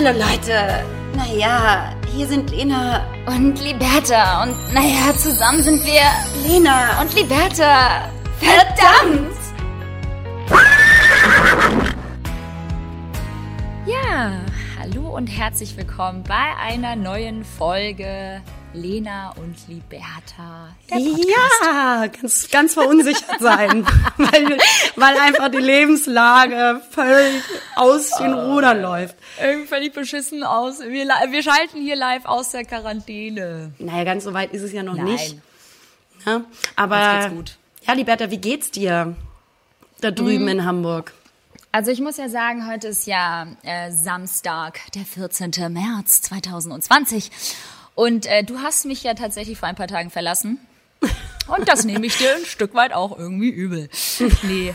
Hallo Leute. Naja, hier sind Lena und Liberta. Und naja, zusammen sind wir Lena und Liberta. Verdammt! Ja, hallo und herzlich willkommen bei einer neuen Folge Lena und Liberta. Ja, ganz, ganz verunsichert sein, weil, weil einfach die Lebenslage völlig aus den oh, Rudern läuft. Irgendwie völlig beschissen aus. Wir, wir schalten hier live aus der Quarantäne. Naja, ganz so weit ist es ja noch Nein. nicht. Ja, aber ja, Liberta, wie geht's dir da drüben mhm. in Hamburg? Also ich muss ja sagen, heute ist ja äh, Samstag, der 14. März 2020. Und äh, du hast mich ja tatsächlich vor ein paar Tagen verlassen. Und das nehme ich dir ein Stück weit auch irgendwie übel. Nee,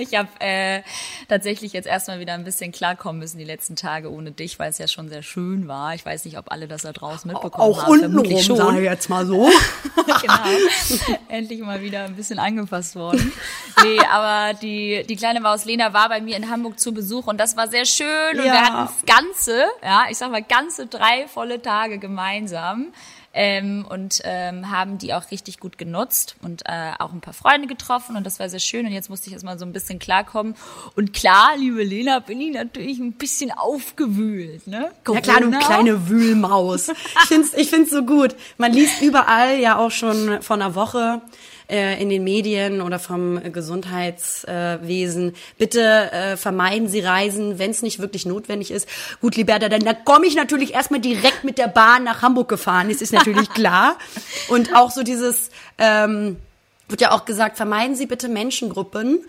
ich habe äh, tatsächlich jetzt erstmal wieder ein bisschen klarkommen müssen die letzten Tage ohne dich, weil es ja schon sehr schön war. Ich weiß nicht, ob alle das da draußen mitbekommen auch haben. Auch untenrum, schon. sage ich jetzt mal so. genau. Endlich mal wieder ein bisschen angefasst worden. Nee, aber die, die kleine Maus Lena war bei mir in Hamburg zu Besuch und das war sehr schön. Und ja. wir hatten ganze, ja, ich sag mal, ganze drei volle Tage gemeinsam ähm, und ähm, haben die auch richtig gut genutzt und äh, auch ein paar Freunde getroffen und das war sehr schön und jetzt musste ich erstmal so ein bisschen klarkommen und klar, liebe Lena, bin ich natürlich ein bisschen aufgewühlt, ne? Corona. Ja klar, du kleine Wühlmaus. ich find's, ich find's so gut. Man liest überall ja auch schon vor einer Woche, äh, in den Medien oder vom Gesundheitswesen. Bitte äh, vermeiden Sie Reisen, wenn es nicht wirklich notwendig ist. Gut, Liberta, dann da komme ich natürlich erstmal direkt mit der Bahn nach Hamburg gefahren. Das ist natürlich klar. Und auch so dieses, ähm, wird ja auch gesagt, vermeiden Sie bitte Menschengruppen.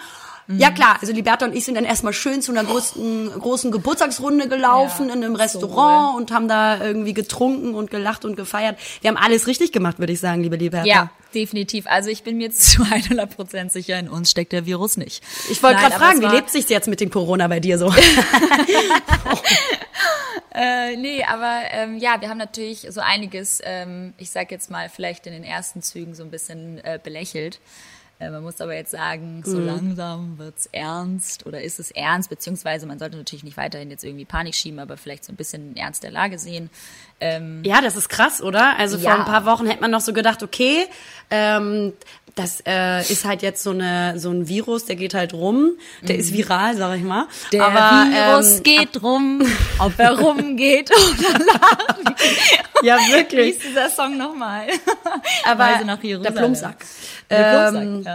Ja klar, also Liberta und ich sind dann erstmal schön zu einer großen, großen Geburtstagsrunde gelaufen ja, in einem Restaurant so und haben da irgendwie getrunken und gelacht und gefeiert. Wir haben alles richtig gemacht, würde ich sagen, liebe Liberta. Ja, definitiv. Also ich bin mir zu 100 Prozent sicher, in uns steckt der Virus nicht. Ich wollte gerade fragen, wie lebt sich's jetzt mit dem Corona bei dir so? äh, nee, aber ähm, ja, wir haben natürlich so einiges, ähm, ich sag jetzt mal, vielleicht in den ersten Zügen so ein bisschen äh, belächelt. Äh, man muss aber jetzt sagen, so mhm. langsam wird's ernst oder ist es ernst, beziehungsweise man sollte natürlich nicht weiterhin jetzt irgendwie Panik schieben, aber vielleicht so ein bisschen Ernst der Lage sehen. Ähm, ja, das ist krass, oder? Also ja. vor ein paar Wochen hätte man noch so gedacht, okay, ähm, das äh, ist halt jetzt so eine so ein Virus, der geht halt rum, der mhm. ist viral, sag ich mal. Der Aber, Virus ähm, geht rum, ob er rumgeht oder lacht. ja, wirklich. Wie ist dieser Song nochmal? Aber der Plumpsack. Der Plumpsack, ähm, ja.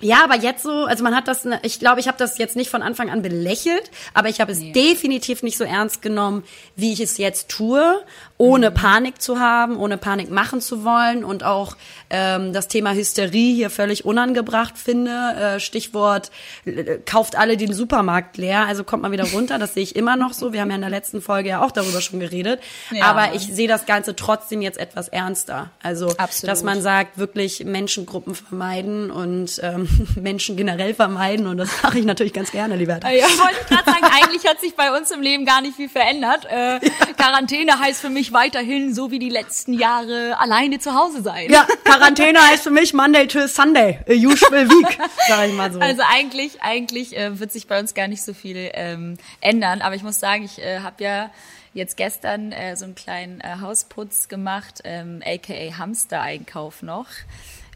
Ja, aber jetzt so, also man hat das, ich glaube, ich habe das jetzt nicht von Anfang an belächelt, aber ich habe es nee. definitiv nicht so ernst genommen, wie ich es jetzt tue ohne Panik zu haben, ohne Panik machen zu wollen und auch ähm, das Thema Hysterie hier völlig unangebracht finde. Äh, Stichwort äh, kauft alle den Supermarkt leer, also kommt mal wieder runter. Das sehe ich immer noch so. Wir haben ja in der letzten Folge ja auch darüber schon geredet. Ja. Aber ich sehe das Ganze trotzdem jetzt etwas ernster. Also, Absolut. dass man sagt, wirklich Menschengruppen vermeiden und ähm, Menschen generell vermeiden. Und das mache ich natürlich ganz gerne, lieber. Ja, wollte ich gerade sagen, eigentlich hat sich bei uns im Leben gar nicht viel verändert. Äh. Quarantäne heißt für mich ich weiterhin so wie die letzten Jahre alleine zu Hause sein. Ja, Quarantäne heißt für mich Monday to Sunday, a usual week, sag ich mal so. Also eigentlich, eigentlich äh, wird sich bei uns gar nicht so viel ähm, ändern, aber ich muss sagen, ich äh, habe ja jetzt gestern äh, so einen kleinen äh, Hausputz gemacht, ähm, aka Hamster-Einkauf noch.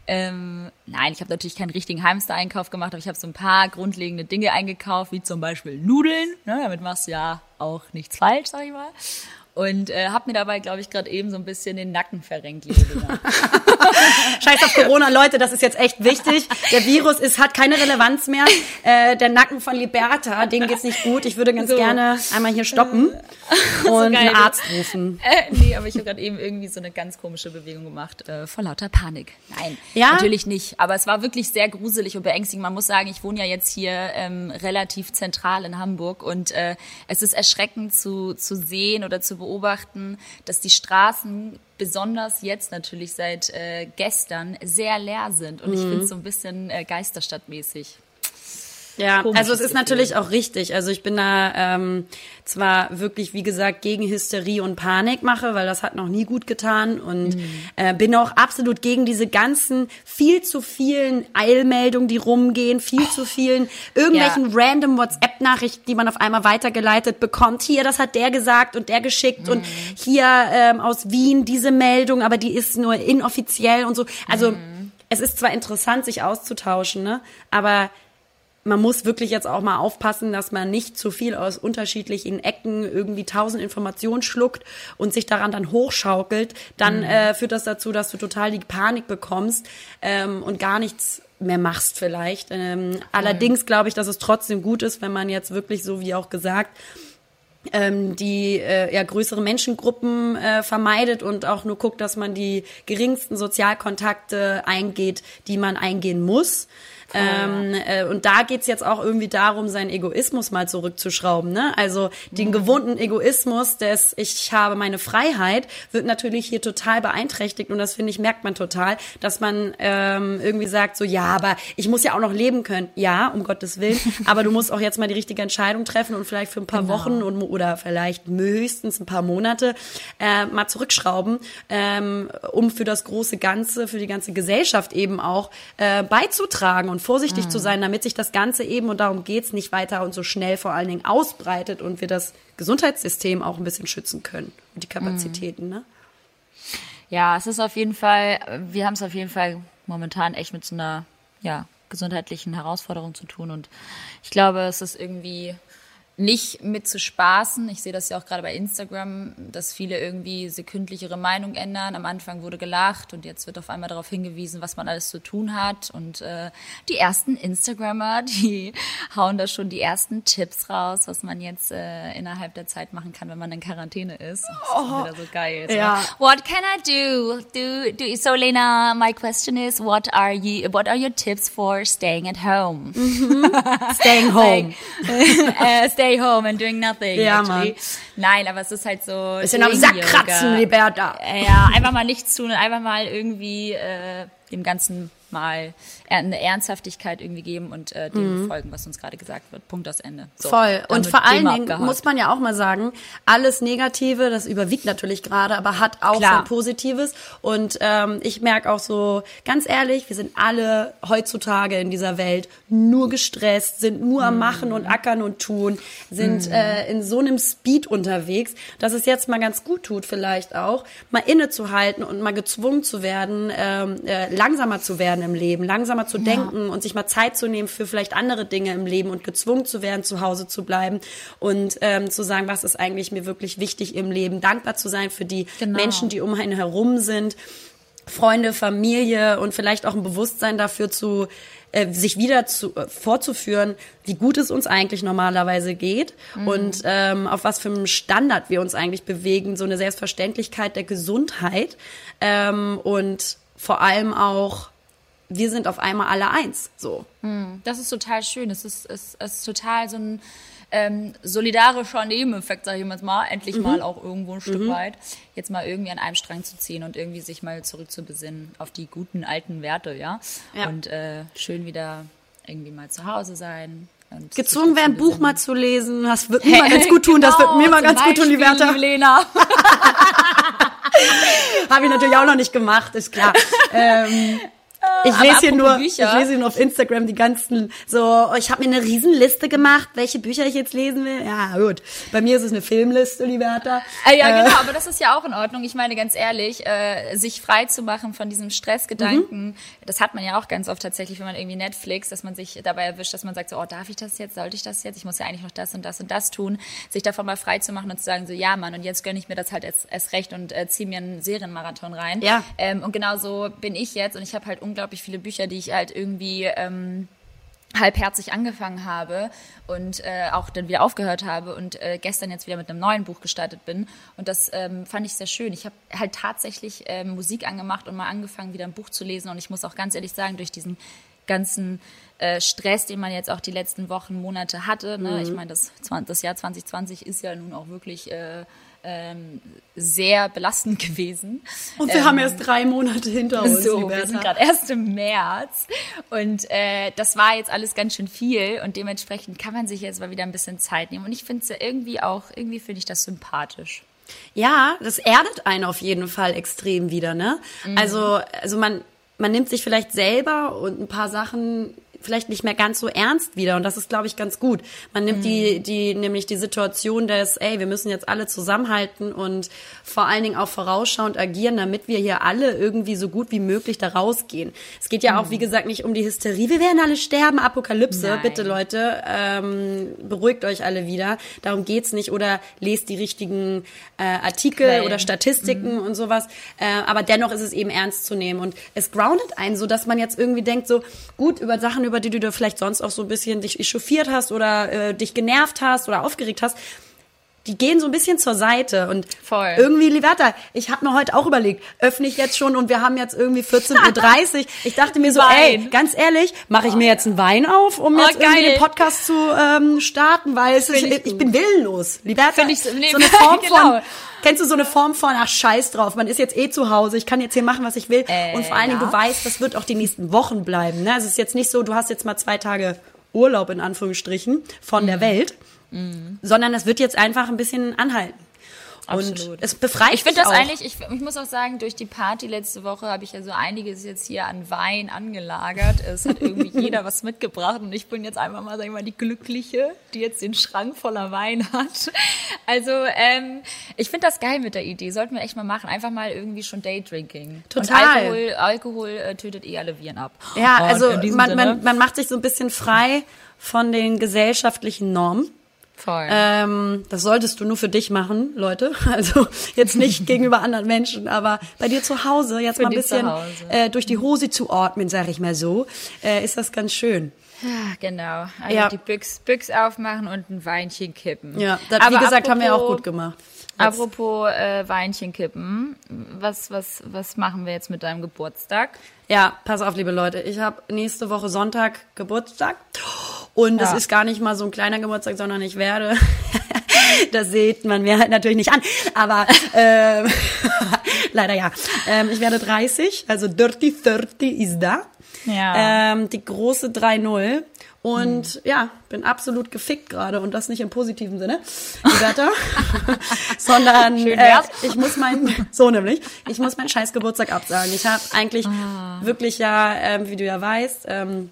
Ähm, nein, ich habe natürlich keinen richtigen Hamster-Einkauf gemacht, aber ich habe so ein paar grundlegende Dinge eingekauft, wie zum Beispiel Nudeln. Ne, damit machst du ja auch nichts falsch, sag ich mal. Und äh, habe mir dabei, glaube ich, gerade eben so ein bisschen den Nacken verrenkt, liebe Scheiß auf Corona, Leute, das ist jetzt echt wichtig. Der Virus ist, hat keine Relevanz mehr. Äh, der Nacken von Liberta, dem geht's nicht gut. Ich würde ganz so. gerne einmal hier stoppen und so einen Arzt rufen. Äh, nee, aber ich habe gerade eben irgendwie so eine ganz komische Bewegung gemacht, äh, vor lauter Panik. Nein, ja? natürlich nicht. Aber es war wirklich sehr gruselig und beängstigend. Man muss sagen, ich wohne ja jetzt hier ähm, relativ zentral in Hamburg und äh, es ist erschreckend zu, zu sehen oder zu beobachten, dass die Straßen besonders jetzt natürlich seit äh, gestern sehr leer sind. Und mhm. ich finde es so ein bisschen äh, Geisterstadtmäßig. Ja, also es ist Gefühl. natürlich auch richtig. Also ich bin da ähm, zwar wirklich, wie gesagt, gegen Hysterie und Panikmache, weil das hat noch nie gut getan und mhm. äh, bin auch absolut gegen diese ganzen viel zu vielen Eilmeldungen, die rumgehen, viel zu vielen irgendwelchen ja. random WhatsApp-Nachrichten, die man auf einmal weitergeleitet bekommt. Hier, das hat der gesagt und der geschickt mhm. und hier ähm, aus Wien diese Meldung, aber die ist nur inoffiziell und so. Also mhm. es ist zwar interessant, sich auszutauschen, ne, aber man muss wirklich jetzt auch mal aufpassen, dass man nicht zu viel aus unterschiedlichen Ecken irgendwie tausend Informationen schluckt und sich daran dann hochschaukelt. Dann mhm. äh, führt das dazu, dass du total die Panik bekommst ähm, und gar nichts mehr machst vielleicht. Ähm. Allerdings glaube ich, dass es trotzdem gut ist, wenn man jetzt wirklich, so wie auch gesagt, ähm, die äh, ja, größere Menschengruppen äh, vermeidet und auch nur guckt, dass man die geringsten Sozialkontakte eingeht, die man eingehen muss. Ähm, äh, und da geht's jetzt auch irgendwie darum, seinen Egoismus mal zurückzuschrauben. Ne? Also den mhm. gewohnten Egoismus des Ich habe meine Freiheit wird natürlich hier total beeinträchtigt und das finde ich merkt man total, dass man ähm, irgendwie sagt so ja, aber ich muss ja auch noch leben können. Ja, um Gottes Willen, aber du musst auch jetzt mal die richtige Entscheidung treffen und vielleicht für ein paar genau. Wochen und, oder vielleicht höchstens ein paar Monate äh, mal zurückschrauben, ähm, um für das große Ganze, für die ganze Gesellschaft eben auch äh, beizutragen und vorsichtig mhm. zu sein, damit sich das Ganze eben, und darum geht's nicht weiter und so schnell vor allen Dingen ausbreitet und wir das Gesundheitssystem auch ein bisschen schützen können und die Kapazitäten. Mhm. Ne? Ja, es ist auf jeden Fall, wir haben es auf jeden Fall momentan echt mit so einer ja, gesundheitlichen Herausforderung zu tun und ich glaube, es ist irgendwie nicht mit zu spaßen. Ich sehe das ja auch gerade bei Instagram, dass viele irgendwie sekündlich ihre Meinung ändern. Am Anfang wurde gelacht und jetzt wird auf einmal darauf hingewiesen, was man alles zu tun hat. Und äh, die ersten Instagrammer, die hauen da schon die ersten Tipps raus, was man jetzt äh, innerhalb der Zeit machen kann, wenn man in Quarantäne ist. Das ist oh, wieder so geil. So. Ja. What can I do? do? Do so, Lena, my question is, what are you? What are your tips for staying at home? Mm -hmm. staying home. like, uh, stay home and doing nothing. Ja, actually. Mann. Nein, aber es ist halt so. Bisschen am Sack kratzen, Liberta. Ja, einfach mal nichts tun und einfach mal irgendwie äh, dem Ganzen mal eine Ernsthaftigkeit irgendwie geben und äh, dem mhm. folgen, was uns gerade gesagt wird. Punkt aus Ende. So, Voll. Und vor allen Dingen abgehakt. muss man ja auch mal sagen, alles Negative, das überwiegt natürlich gerade, aber hat auch Klar. sein Positives. Und ähm, ich merke auch so, ganz ehrlich, wir sind alle heutzutage in dieser Welt nur gestresst, sind nur mhm. am Machen und Ackern und Tun, sind mhm. äh, in so einem Speed unterwegs, dass es jetzt mal ganz gut tut, vielleicht auch, mal innezuhalten und mal gezwungen zu werden, ähm, äh, langsamer zu werden im Leben, langsamer zu ja. denken und sich mal Zeit zu nehmen für vielleicht andere Dinge im Leben und gezwungen zu werden, zu Hause zu bleiben und ähm, zu sagen, was ist eigentlich mir wirklich wichtig im Leben, dankbar zu sein für die genau. Menschen, die um einen herum sind. Freunde, Familie und vielleicht auch ein Bewusstsein dafür zu äh, sich wieder zu, äh, vorzuführen, wie gut es uns eigentlich normalerweise geht mhm. und ähm, auf was für einem Standard wir uns eigentlich bewegen, so eine Selbstverständlichkeit der Gesundheit ähm, und vor allem auch wir sind auf einmal alle eins. So. Hm, das ist total schön. Es ist, es, ist total so ein ähm, solidarischer Nebeneffekt, sage ich jetzt mal, endlich mhm. mal auch irgendwo ein Stück mhm. weit, jetzt mal irgendwie an einem Strang zu ziehen und irgendwie sich mal zurück zu besinnen auf die guten alten Werte, ja. ja. Und äh, schön wieder irgendwie mal zu Hause sein, gezwungen werden, ein Buch mal zu lesen. Das wird mir hey, mal ganz gut tun. Genau, das wird mir mal ganz Beispiel, gut tun, die Werte. Lena. Habe ich natürlich auch noch nicht gemacht, ist klar. ähm, ich lese hier nur, Bücher. ich lese hier nur auf Instagram die ganzen, so, ich habe mir eine Riesenliste gemacht, welche Bücher ich jetzt lesen will. Ja, gut. Bei mir ist es eine Filmliste, Liberta. Äh, ja, äh. genau, aber das ist ja auch in Ordnung. Ich meine, ganz ehrlich, äh, sich frei zu machen von diesem Stressgedanken, mhm. das hat man ja auch ganz oft tatsächlich, wenn man irgendwie Netflix, dass man sich dabei erwischt, dass man sagt so, oh, darf ich das jetzt, sollte ich das jetzt? Ich muss ja eigentlich noch das und das und das tun. Sich davon mal frei zu machen und zu sagen so, ja, Mann, und jetzt gönne ich mir das halt erst, erst recht und äh, ziehe mir einen Serienmarathon rein. Ja. Ähm, und genau so bin ich jetzt und ich habe halt unglaublich viele Bücher, die ich halt irgendwie ähm, halbherzig angefangen habe und äh, auch dann wieder aufgehört habe und äh, gestern jetzt wieder mit einem neuen Buch gestartet bin. Und das ähm, fand ich sehr schön. Ich habe halt tatsächlich äh, Musik angemacht und mal angefangen, wieder ein Buch zu lesen. Und ich muss auch ganz ehrlich sagen, durch diesen ganzen äh, Stress, den man jetzt auch die letzten Wochen, Monate hatte, ne? Mhm. ich meine, das, das Jahr 2020 ist ja nun auch wirklich... Äh, ähm, sehr belastend gewesen. Und wir ähm, haben erst drei Monate hinter uns. So, wir sind gerade erst im März und äh, das war jetzt alles ganz schön viel und dementsprechend kann man sich jetzt mal wieder ein bisschen Zeit nehmen. Und ich finde es ja irgendwie auch, irgendwie finde ich das sympathisch. Ja, das erdet einen auf jeden Fall extrem wieder, ne? Mhm. Also, also man, man nimmt sich vielleicht selber und ein paar Sachen vielleicht nicht mehr ganz so ernst wieder. Und das ist, glaube ich, ganz gut. Man nimmt mhm. die, die, nämlich die Situation des, ey, wir müssen jetzt alle zusammenhalten und vor allen Dingen auch vorausschauend agieren, damit wir hier alle irgendwie so gut wie möglich da rausgehen. Es geht ja mhm. auch, wie gesagt, nicht um die Hysterie. Wir werden alle sterben, Apokalypse. Nein. Bitte, Leute, ähm, beruhigt euch alle wieder. Darum geht's nicht. Oder lest die richtigen äh, Artikel Quellen. oder Statistiken mhm. und sowas. Äh, aber dennoch ist es eben ernst zu nehmen. Und es groundet einen so, dass man jetzt irgendwie denkt, so gut über Sachen, über über die du vielleicht sonst auch so ein bisschen dich echauffiert hast oder äh, dich genervt hast oder aufgeregt hast, die gehen so ein bisschen zur Seite und Voll. irgendwie, Liberta, ich habe mir heute auch überlegt, öffne ich jetzt schon und wir haben jetzt irgendwie 14.30 Uhr. Ich dachte mir so, Wein. ey, ganz ehrlich, mache ich mir jetzt einen Wein auf, um oh, jetzt geil. irgendwie den Podcast zu ähm, starten, weil es ist, ich, ich, bin willenlos. Liberta, ich, nee, so eine Form genau. von Kennst du so eine Form von, ach scheiß drauf, man ist jetzt eh zu Hause, ich kann jetzt hier machen, was ich will. Äh, und vor allen Dingen, ja. du weißt, das wird auch die nächsten Wochen bleiben. Ne? Also es ist jetzt nicht so, du hast jetzt mal zwei Tage Urlaub in Anführungsstrichen von mhm. der Welt, mhm. sondern es wird jetzt einfach ein bisschen anhalten. Absolut. Und es befreit Ich finde das auch. eigentlich, ich, ich, muss auch sagen, durch die Party letzte Woche habe ich ja so einiges jetzt hier an Wein angelagert. Es hat irgendwie jeder was mitgebracht und ich bin jetzt einfach mal, sag ich mal, die Glückliche, die jetzt den Schrank voller Wein hat. Also ähm, ich finde das geil mit der Idee. Sollten wir echt mal machen. Einfach mal irgendwie schon Daydrinking. Total. Und Alkohol, Alkohol äh, tötet eh alle Viren ab. Ja, also man, man, man macht sich so ein bisschen frei von den gesellschaftlichen Normen. Voll. Ähm, das solltest du nur für dich machen, Leute. Also jetzt nicht gegenüber anderen Menschen, aber bei dir zu Hause jetzt für mal ein bisschen äh, durch die Hose zu atmen, sage ich mal so, äh, ist das ganz schön. Ja, genau. Also ja. die Büchs, Büchs aufmachen und ein Weinchen kippen. Ja, das, aber wie gesagt, apropos, haben wir auch gut gemacht. Apropos äh, Weinchen kippen, was, was, was machen wir jetzt mit deinem Geburtstag? Ja, pass auf, liebe Leute. Ich habe nächste Woche Sonntag Geburtstag. Und es ja. ist gar nicht mal so ein kleiner Geburtstag, sondern ich werde, das sieht man mir halt natürlich nicht an, aber ähm, leider ja. Ähm, ich werde 30, also Dirty 30 ist da. Ja. Ähm, die große 3-0. Und hm. ja, bin absolut gefickt gerade und das nicht im positiven Sinne, Bertha, sondern äh, ich muss mein so nämlich, ich muss meinen scheiß Geburtstag absagen. Ich habe eigentlich ah. wirklich ja, ähm, wie du ja weißt, ähm,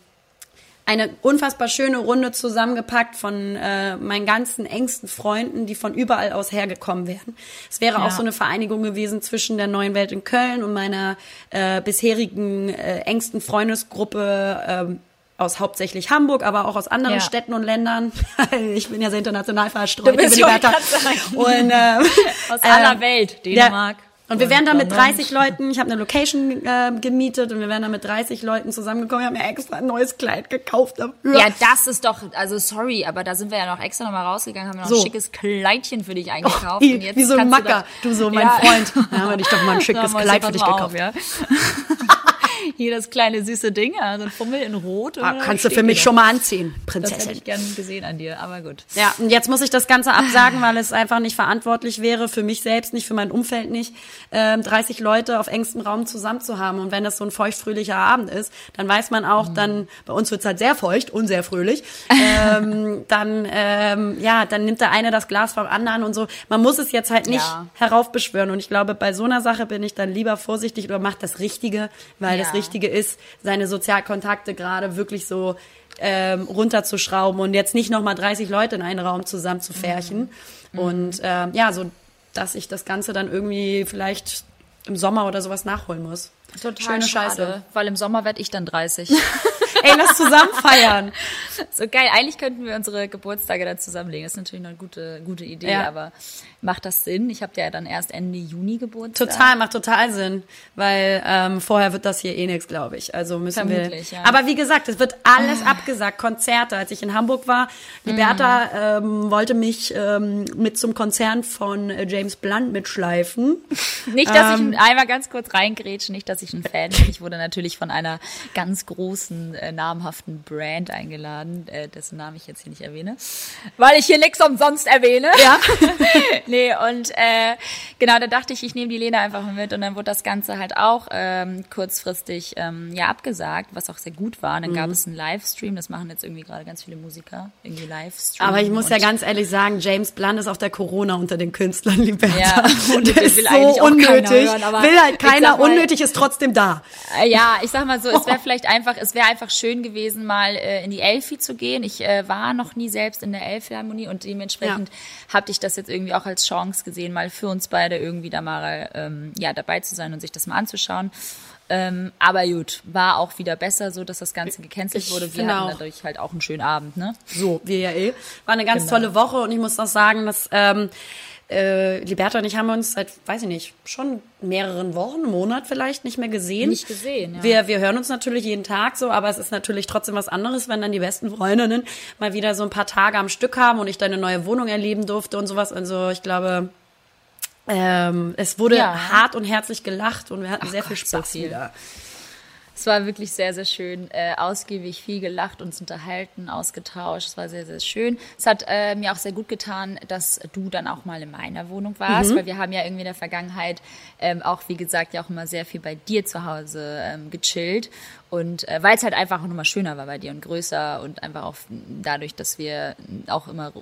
eine unfassbar schöne Runde zusammengepackt von äh, meinen ganzen engsten Freunden, die von überall aus hergekommen wären. Es wäre ja. auch so eine Vereinigung gewesen zwischen der Neuen Welt in Köln und meiner äh, bisherigen äh, engsten Freundesgruppe ähm, aus hauptsächlich Hamburg, aber auch aus anderen ja. Städten und Ländern. ich bin ja sehr international verstreut. Du bist und äh, aus aller äh, Welt, Dänemark. Ja, und wir wären da mit 30 Leuten, ich habe eine Location äh, gemietet und wir wären da mit 30 Leuten zusammengekommen. Wir haben ja extra ein neues Kleid gekauft dafür. Ja, das ist doch, also sorry, aber da sind wir ja noch extra nochmal rausgegangen, haben wir noch so. ein schickes Kleidchen für dich eingekauft. Oh, wie, wie so ein Macker, du, du, so mein ja. Freund. Da haben wir dich doch mal ein schickes Kleid für dich gekauft. Auf, ja. Hier das kleine süße Ding, also ein Fummel in Rot. Ah, kannst du für mich schon mal anziehen, Prinzessin. Das hätte ich gern gesehen an dir, aber gut. Ja, und jetzt muss ich das Ganze absagen, weil es einfach nicht verantwortlich wäre, für mich selbst nicht, für mein Umfeld nicht, ähm, 30 Leute auf engstem Raum zusammen zu haben. Und wenn das so ein feuchtfröhlicher Abend ist, dann weiß man auch, mhm. dann, bei uns wird's halt sehr feucht und sehr fröhlich, ähm, dann, ähm, ja, dann nimmt der eine das Glas vom anderen und so. Man muss es jetzt halt nicht ja. heraufbeschwören. Und ich glaube, bei so einer Sache bin ich dann lieber vorsichtig oder mache das Richtige, weil ja. das Richtige ist, seine Sozialkontakte gerade wirklich so ähm, runterzuschrauben und jetzt nicht nochmal 30 Leute in einen Raum zusammen zu färchen. Mhm. Und ähm, ja, so dass ich das Ganze dann irgendwie vielleicht im Sommer oder sowas nachholen muss. Total Schöne schade, Scheiße. Weil im Sommer werde ich dann 30. Ey, lass zusammen feiern. so geil. Eigentlich könnten wir unsere Geburtstage dann zusammenlegen. Das ist natürlich eine gute, gute Idee, ja. aber macht das Sinn? Ich habe ja dann erst Ende Juni Geburtstag. Total, macht total Sinn, weil ähm, vorher wird das hier eh nichts, glaube ich. Also müssen Vermutlich, wir. Ja. Aber wie gesagt, es wird alles abgesagt. Konzerte. Als ich in Hamburg war, Liberta mm. ähm, wollte mich ähm, mit zum Konzern von äh, James Blunt mitschleifen. nicht, dass ähm, ich einmal ganz kurz reingrätsche, nicht, dass ich ein Fan bin. Ich wurde natürlich von einer ganz großen äh, namhaften Brand eingeladen, äh, dessen Namen ich jetzt hier nicht erwähne, weil ich hier nichts umsonst erwähne. Ja. nee, und äh, genau, da dachte ich, ich nehme die Lena einfach mit und dann wurde das Ganze halt auch ähm, kurzfristig ähm, ja abgesagt, was auch sehr gut war. Und dann mhm. gab es einen Livestream, das machen jetzt irgendwie gerade ganz viele Musiker, irgendwie Livestream. Aber ich muss ja ganz ehrlich sagen, James Blunt ist auch der Corona unter den Künstlern, Liberta. Ja, und der ist so unnötig. Hören, will halt keiner, mal, unnötig ist trotzdem da. Äh, ja, ich sag mal so, es wäre vielleicht einfach, es wäre einfach schön gewesen, mal äh, in die Elfi zu gehen. Ich äh, war noch nie selbst in der Elfphilharmonie und dementsprechend ja. habe ich das jetzt irgendwie auch als Chance gesehen, mal für uns beide irgendwie da mal ähm, ja dabei zu sein und sich das mal anzuschauen. Ähm, aber gut, war auch wieder besser, so dass das Ganze gecancelt wurde. Wir hatten dadurch halt auch einen schönen Abend, ne? So, wir ja eh. War eine ganz genau. tolle Woche und ich muss auch sagen, dass ähm, äh, Liberta und ich haben uns seit, weiß ich nicht, schon mehreren Wochen, Monat vielleicht nicht mehr gesehen. Nicht gesehen, ja. Wir, wir hören uns natürlich jeden Tag so, aber es ist natürlich trotzdem was anderes, wenn dann die besten Freundinnen mal wieder so ein paar Tage am Stück haben und ich deine neue Wohnung erleben durfte und sowas. Also ich glaube, ähm, es wurde ja. hart und herzlich gelacht und wir hatten Ach sehr Gott, viel Spaß so viel. wieder. Es war wirklich sehr, sehr schön, äh, ausgiebig, viel gelacht, uns unterhalten, ausgetauscht. Es war sehr, sehr schön. Es hat äh, mir auch sehr gut getan, dass du dann auch mal in meiner Wohnung warst, mhm. weil wir haben ja irgendwie in der Vergangenheit ähm, auch, wie gesagt, ja auch immer sehr viel bei dir zu Hause ähm, gechillt. Und äh, weil es halt einfach nochmal schöner war bei dir und größer und einfach auch dadurch, dass wir auch immer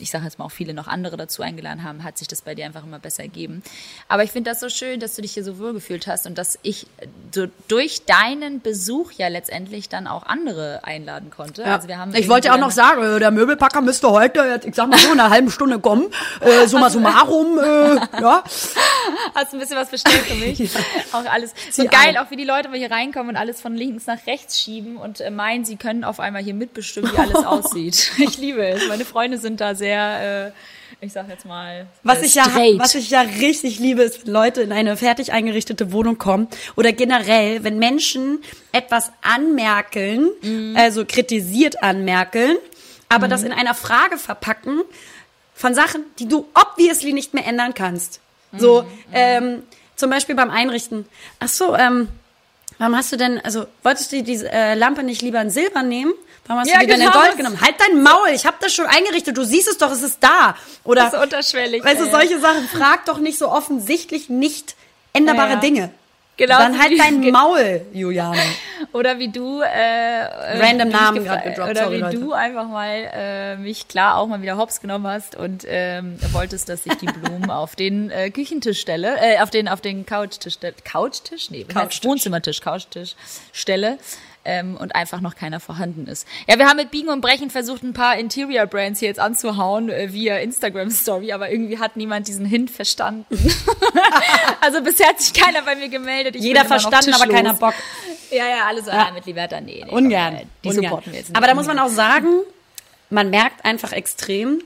ich sage jetzt mal auch viele noch andere dazu eingeladen haben, hat sich das bei dir einfach immer besser ergeben. Aber ich finde das so schön, dass du dich hier so wohl gefühlt hast und dass ich so durch deinen Besuch ja letztendlich dann auch andere einladen konnte. Ja. Also wir haben ich wollte auch noch sagen, äh, der Möbelpacker müsste heute, ich sag mal so, in einer halben Stunde kommen. Äh, summa summarum, äh, ja. Hast ein bisschen was bestellt für mich? ja. Auch alles so geil, auch wie die Leute hier reinkommen und alles von links nach rechts schieben und äh, meinen, sie können auf einmal hier mitbestimmen, wie alles aussieht. Ich liebe es. Meine Freunde sind da sehr äh, ich sag jetzt mal, was ich ja, was ich ja richtig liebe, ist, wenn Leute in eine fertig eingerichtete Wohnung kommen oder generell, wenn Menschen etwas anmerkeln, mhm. also kritisiert anmerkeln, aber mhm. das in einer Frage verpacken von Sachen, die du obviously nicht mehr ändern kannst. So, mhm. ähm, zum Beispiel beim Einrichten. Ach so, ähm, warum hast du denn, also wolltest du diese äh, Lampe nicht lieber in Silber nehmen? Warum hast ja, du die genau. denn in Gold genommen? Halt dein Maul, ich habe das schon eingerichtet, du siehst es doch, es ist da. Oder, das ist unterschwellig. Weißt du, solche Sachen, frag doch nicht so offensichtlich nicht änderbare ja, ja. Dinge. Genau. Dann halt dein Maul, Juliane. Oder wie du äh, random Namen gerade gedroppt. Oder sorry, wie Leute. du einfach mal äh, mich klar auch mal wieder hops genommen hast und ähm, wolltest, dass ich die Blumen auf den äh, Küchentisch stelle, äh, auf den auf den Couchtisch stelle. Couchtisch? Nee, Couchtisch. Wohnzimmertisch, Couchtisch stelle ähm, und einfach noch keiner vorhanden ist. Ja, wir haben mit Biegen und Brechen versucht, ein paar Interior Brands hier jetzt anzuhauen äh, via Instagram Story, aber irgendwie hat niemand diesen Hint verstanden. also bisher hat sich keiner bei mir gemeldet. Ich Jeder verstanden, aber keiner Bock. Ja, ja, alle so, ja. Ah, mit Liberta, nee. nee Ungern. Komm, die Ungern. supporten wir jetzt nicht. Aber da muss man auch sagen, man merkt einfach extrem,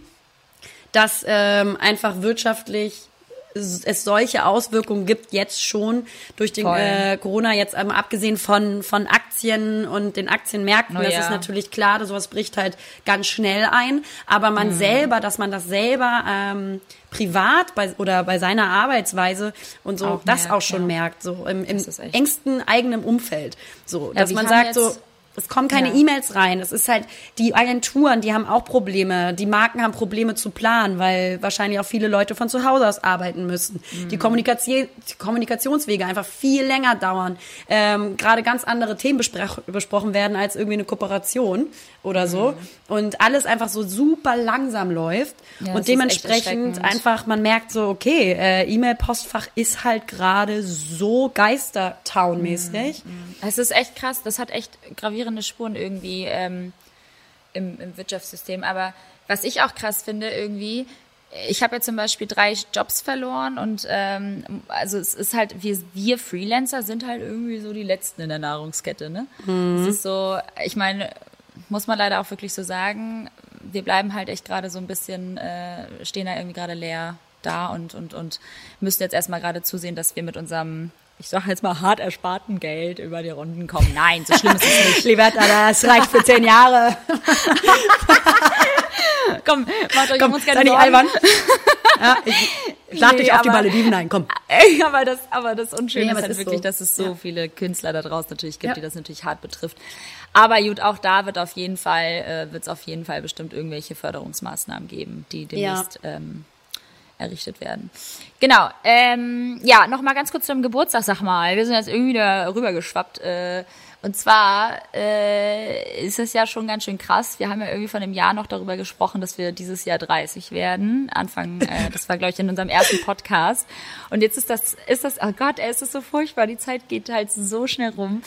dass ähm, einfach wirtschaftlich es solche Auswirkungen gibt jetzt schon durch den äh, Corona jetzt einmal abgesehen von von Aktien und den Aktienmärkten oh, das ja. ist natürlich klar sowas bricht halt ganz schnell ein aber man mhm. selber dass man das selber ähm, privat bei, oder bei seiner Arbeitsweise und so auch das merkt, auch schon ja. merkt so im, im engsten eigenen Umfeld so dass man sagt so es kommen keine ja. E-Mails rein. Es ist halt, die Agenturen, die haben auch Probleme. Die Marken haben Probleme zu planen, weil wahrscheinlich auch viele Leute von zu Hause aus arbeiten müssen. Mhm. Die, Kommunikation, die Kommunikationswege einfach viel länger dauern. Ähm, Gerade ganz andere Themen besprochen werden als irgendwie eine Kooperation oder so. Mhm. Und alles einfach so super langsam läuft. Ja, und dementsprechend einfach, man merkt so, okay, äh, E-Mail-Postfach ist halt gerade so Geistertown-mäßig. Mhm. Es ist echt krass. Das hat echt gravierend gravierende Spuren irgendwie ähm, im, im Wirtschaftssystem. Aber was ich auch krass finde irgendwie, ich habe ja zum Beispiel drei Jobs verloren und ähm, also es ist halt, wir, wir Freelancer sind halt irgendwie so die Letzten in der Nahrungskette. Ne? Mhm. Es ist so, ich meine, muss man leider auch wirklich so sagen, wir bleiben halt echt gerade so ein bisschen, äh, stehen da irgendwie gerade leer da und, und, und müssen jetzt erstmal gerade zusehen, dass wir mit unserem ich sage jetzt mal, hart ersparten Geld über die Runden kommen. Nein, so schlimm ist es nicht. Liberta, das reicht für zehn Jahre. Komm, macht euch Komm, uns keine sei nicht albern. ja, ich lade nee, dich auf aber, die Malediven nein, komm. Aber das, aber das Unschöne nee, ist halt wirklich, so. dass es so ja. viele Künstler da draußen natürlich gibt, ja. die das natürlich hart betrifft. Aber gut, auch da wird auf jeden Fall, äh, wird es auf jeden Fall bestimmt irgendwelche Förderungsmaßnahmen geben, die demnächst ähm, errichtet werden. Genau. Ähm, ja, noch mal ganz kurz zum Geburtstag, sag mal. Wir sind jetzt irgendwie da rübergeschwappt. Äh, und zwar äh, ist es ja schon ganz schön krass. Wir haben ja irgendwie von einem Jahr noch darüber gesprochen, dass wir dieses Jahr 30 werden. Anfang, äh, das war glaube ich in unserem ersten Podcast. Und jetzt ist das, ist das, oh Gott, ey, es ist so furchtbar. Die Zeit geht halt so schnell rum.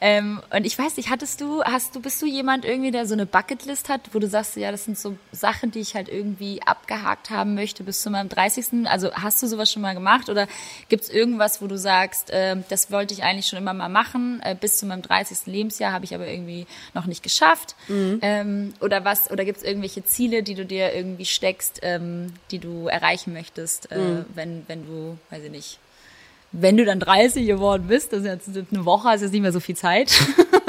Ähm, und ich weiß nicht, hattest du, hast du, bist du jemand irgendwie, der so eine Bucketlist hat, wo du sagst, ja, das sind so Sachen, die ich halt irgendwie abgehakt haben möchte bis zu meinem 30. Also hast du sowas schon mal gemacht oder gibt's irgendwas, wo du sagst, äh, das wollte ich eigentlich schon immer mal machen, äh, bis zu meinem 30. 30. Lebensjahr habe ich aber irgendwie noch nicht geschafft? Mhm. Ähm, oder was, oder gibt es irgendwelche Ziele, die du dir irgendwie steckst, ähm, die du erreichen möchtest, äh, mhm. wenn, wenn du, weiß ich nicht, wenn du dann 30 geworden bist, das ist jetzt eine Woche, ist jetzt nicht mehr so viel Zeit.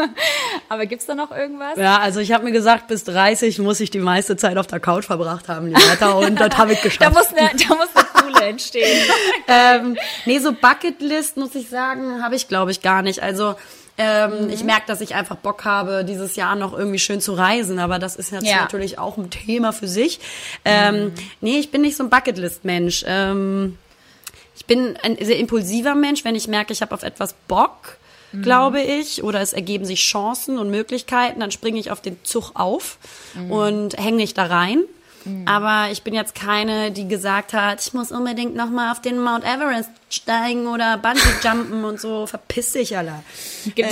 Aber gibt's da noch irgendwas? Ja, also ich habe mir gesagt, bis 30 muss ich die meiste Zeit auf der Couch verbracht haben, Lieta, und das habe ich geschafft. da muss eine, da muss eine Schule entstehen. ähm, nee, so Bucketlist, muss ich sagen, habe ich glaube ich gar nicht. Also ähm, mhm. Ich merke, dass ich einfach Bock habe, dieses Jahr noch irgendwie schön zu reisen, aber das ist jetzt ja. natürlich auch ein Thema für sich. Ähm, mhm. Nee, ich bin nicht so ein Bucketlist-Mensch. Ähm, ich bin ein sehr impulsiver Mensch, wenn ich merke, ich habe auf etwas Bock, mhm. glaube ich, oder es ergeben sich Chancen und Möglichkeiten, dann springe ich auf den Zug auf mhm. und hänge nicht da rein. Mhm. Aber ich bin jetzt keine, die gesagt hat, ich muss unbedingt noch mal auf den Mount Everest steigen oder Bungee jumpen und so. Verpiss dich, Alter. Äh.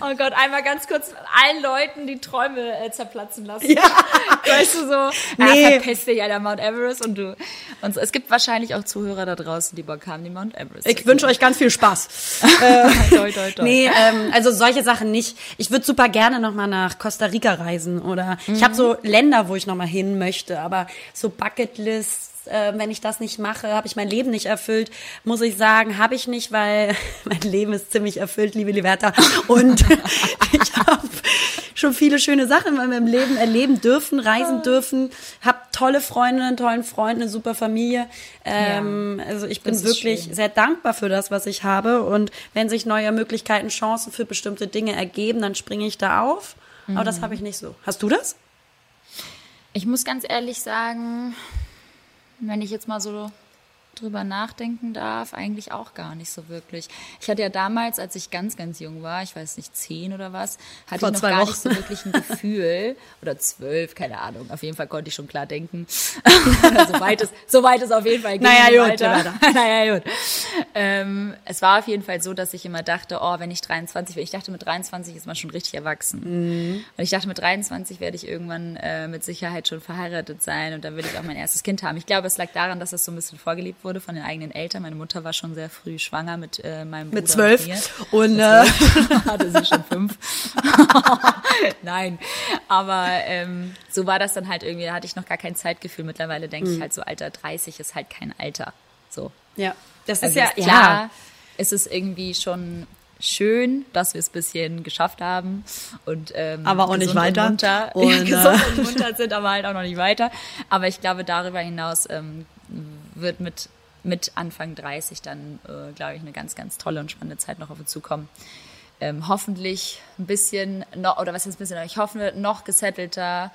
oh Gott, einmal ganz kurz allen Leuten die Träume äh, zerplatzen lassen. Ja. Weißt du so, nee. ah, verpiss dich, Alter, Mount Everest und du. Und so. Es gibt wahrscheinlich auch Zuhörer da draußen, die Bock haben, die Mount Everest. Ich wünsche euch ganz viel Spaß. äh, toi, toi, toi. Nee, ähm, also solche Sachen nicht. Ich würde super gerne noch mal nach Costa Rica reisen oder mhm. ich habe so Länder, wo ich noch mal hin möchte, aber so Bucketlists äh, wenn ich das nicht mache, habe ich mein Leben nicht erfüllt, muss ich sagen, habe ich nicht, weil mein Leben ist ziemlich erfüllt, liebe Liberta. Und ich habe schon viele schöne Sachen in meinem Leben erleben dürfen, reisen dürfen, habe tolle Freunde, einen tollen Freund, eine super Familie. Ähm, ja, also ich bin wirklich schön. sehr dankbar für das, was ich habe. Und wenn sich neue Möglichkeiten, Chancen für bestimmte Dinge ergeben, dann springe ich da auf. Mhm. Aber das mhm. habe ich nicht so. Hast du das? Ich muss ganz ehrlich sagen, wenn ich jetzt mal so drüber nachdenken darf, eigentlich auch gar nicht so wirklich. Ich hatte ja damals, als ich ganz, ganz jung war, ich weiß nicht, zehn oder was, hatte Vor ich noch gar Wochen. nicht so wirklich ein Gefühl, oder zwölf, keine Ahnung, auf jeden Fall konnte ich schon klar denken. so, weit ist, so weit ist auf jeden Fall naja, gut, naja, gut. Ähm, es war auf jeden Fall so, dass ich immer dachte, oh, wenn ich 23 bin, ich dachte, mit 23 ist man schon richtig erwachsen. Mhm. Und ich dachte, mit 23 werde ich irgendwann äh, mit Sicherheit schon verheiratet sein und dann will ich auch mein erstes Kind haben. Ich glaube, es lag daran, dass das so ein bisschen vorgelebt wurde von den eigenen Eltern. Meine Mutter war schon sehr früh schwanger mit äh, meinem Bruder. Mit zwölf. Und, und äh, hatte sie schon fünf. Nein, aber ähm, so war das dann halt irgendwie. Da hatte ich noch gar kein Zeitgefühl. Mittlerweile denke mhm. ich halt so, Alter, 30 ist halt kein Alter. So. Ja, das also ist ja klar. Ja. Es ist irgendwie schon schön, dass wir es bis hierhin geschafft haben und ähm, aber auch nicht weiter und munter, und, äh, gesund und munter sind, aber halt auch noch nicht weiter. Aber ich glaube, darüber hinaus ähm, wird mit mit Anfang 30 dann, äh, glaube ich, eine ganz, ganz tolle und spannende Zeit noch auf uns zukommen. Ähm, hoffentlich ein bisschen noch, oder was ist ein bisschen, ich hoffe, noch gesettelter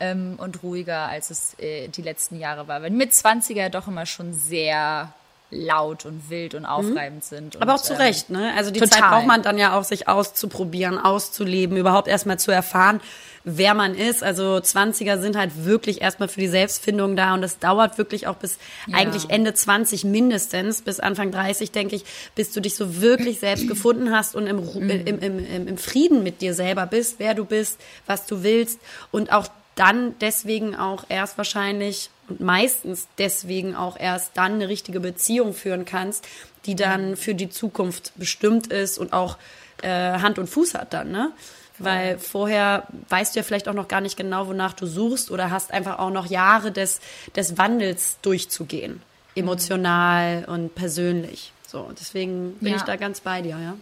ähm, und ruhiger, als es äh, die letzten Jahre war. Weil mit 20er doch immer schon sehr laut und wild und mhm. aufreibend mhm. sind. Und, Aber auch zu ähm, Recht, ne? Also die total. Zeit braucht man dann ja auch, sich auszuprobieren, auszuleben, überhaupt erstmal zu erfahren, wer man ist. Also 20er sind halt wirklich erstmal für die Selbstfindung da und das dauert wirklich auch bis ja. eigentlich Ende 20 mindestens, bis Anfang 30, denke ich, bis du dich so wirklich selbst gefunden hast und im, mhm. im, im, im, im Frieden mit dir selber bist, wer du bist, was du willst und auch dann deswegen auch erst wahrscheinlich und meistens deswegen auch erst dann eine richtige Beziehung führen kannst, die dann mhm. für die Zukunft bestimmt ist und auch äh, Hand und Fuß hat dann, ne? Weil vorher weißt du ja vielleicht auch noch gar nicht genau, wonach du suchst oder hast einfach auch noch Jahre des, des Wandels durchzugehen. Emotional mhm. und persönlich. So, deswegen bin ja. ich da ganz bei dir, ja.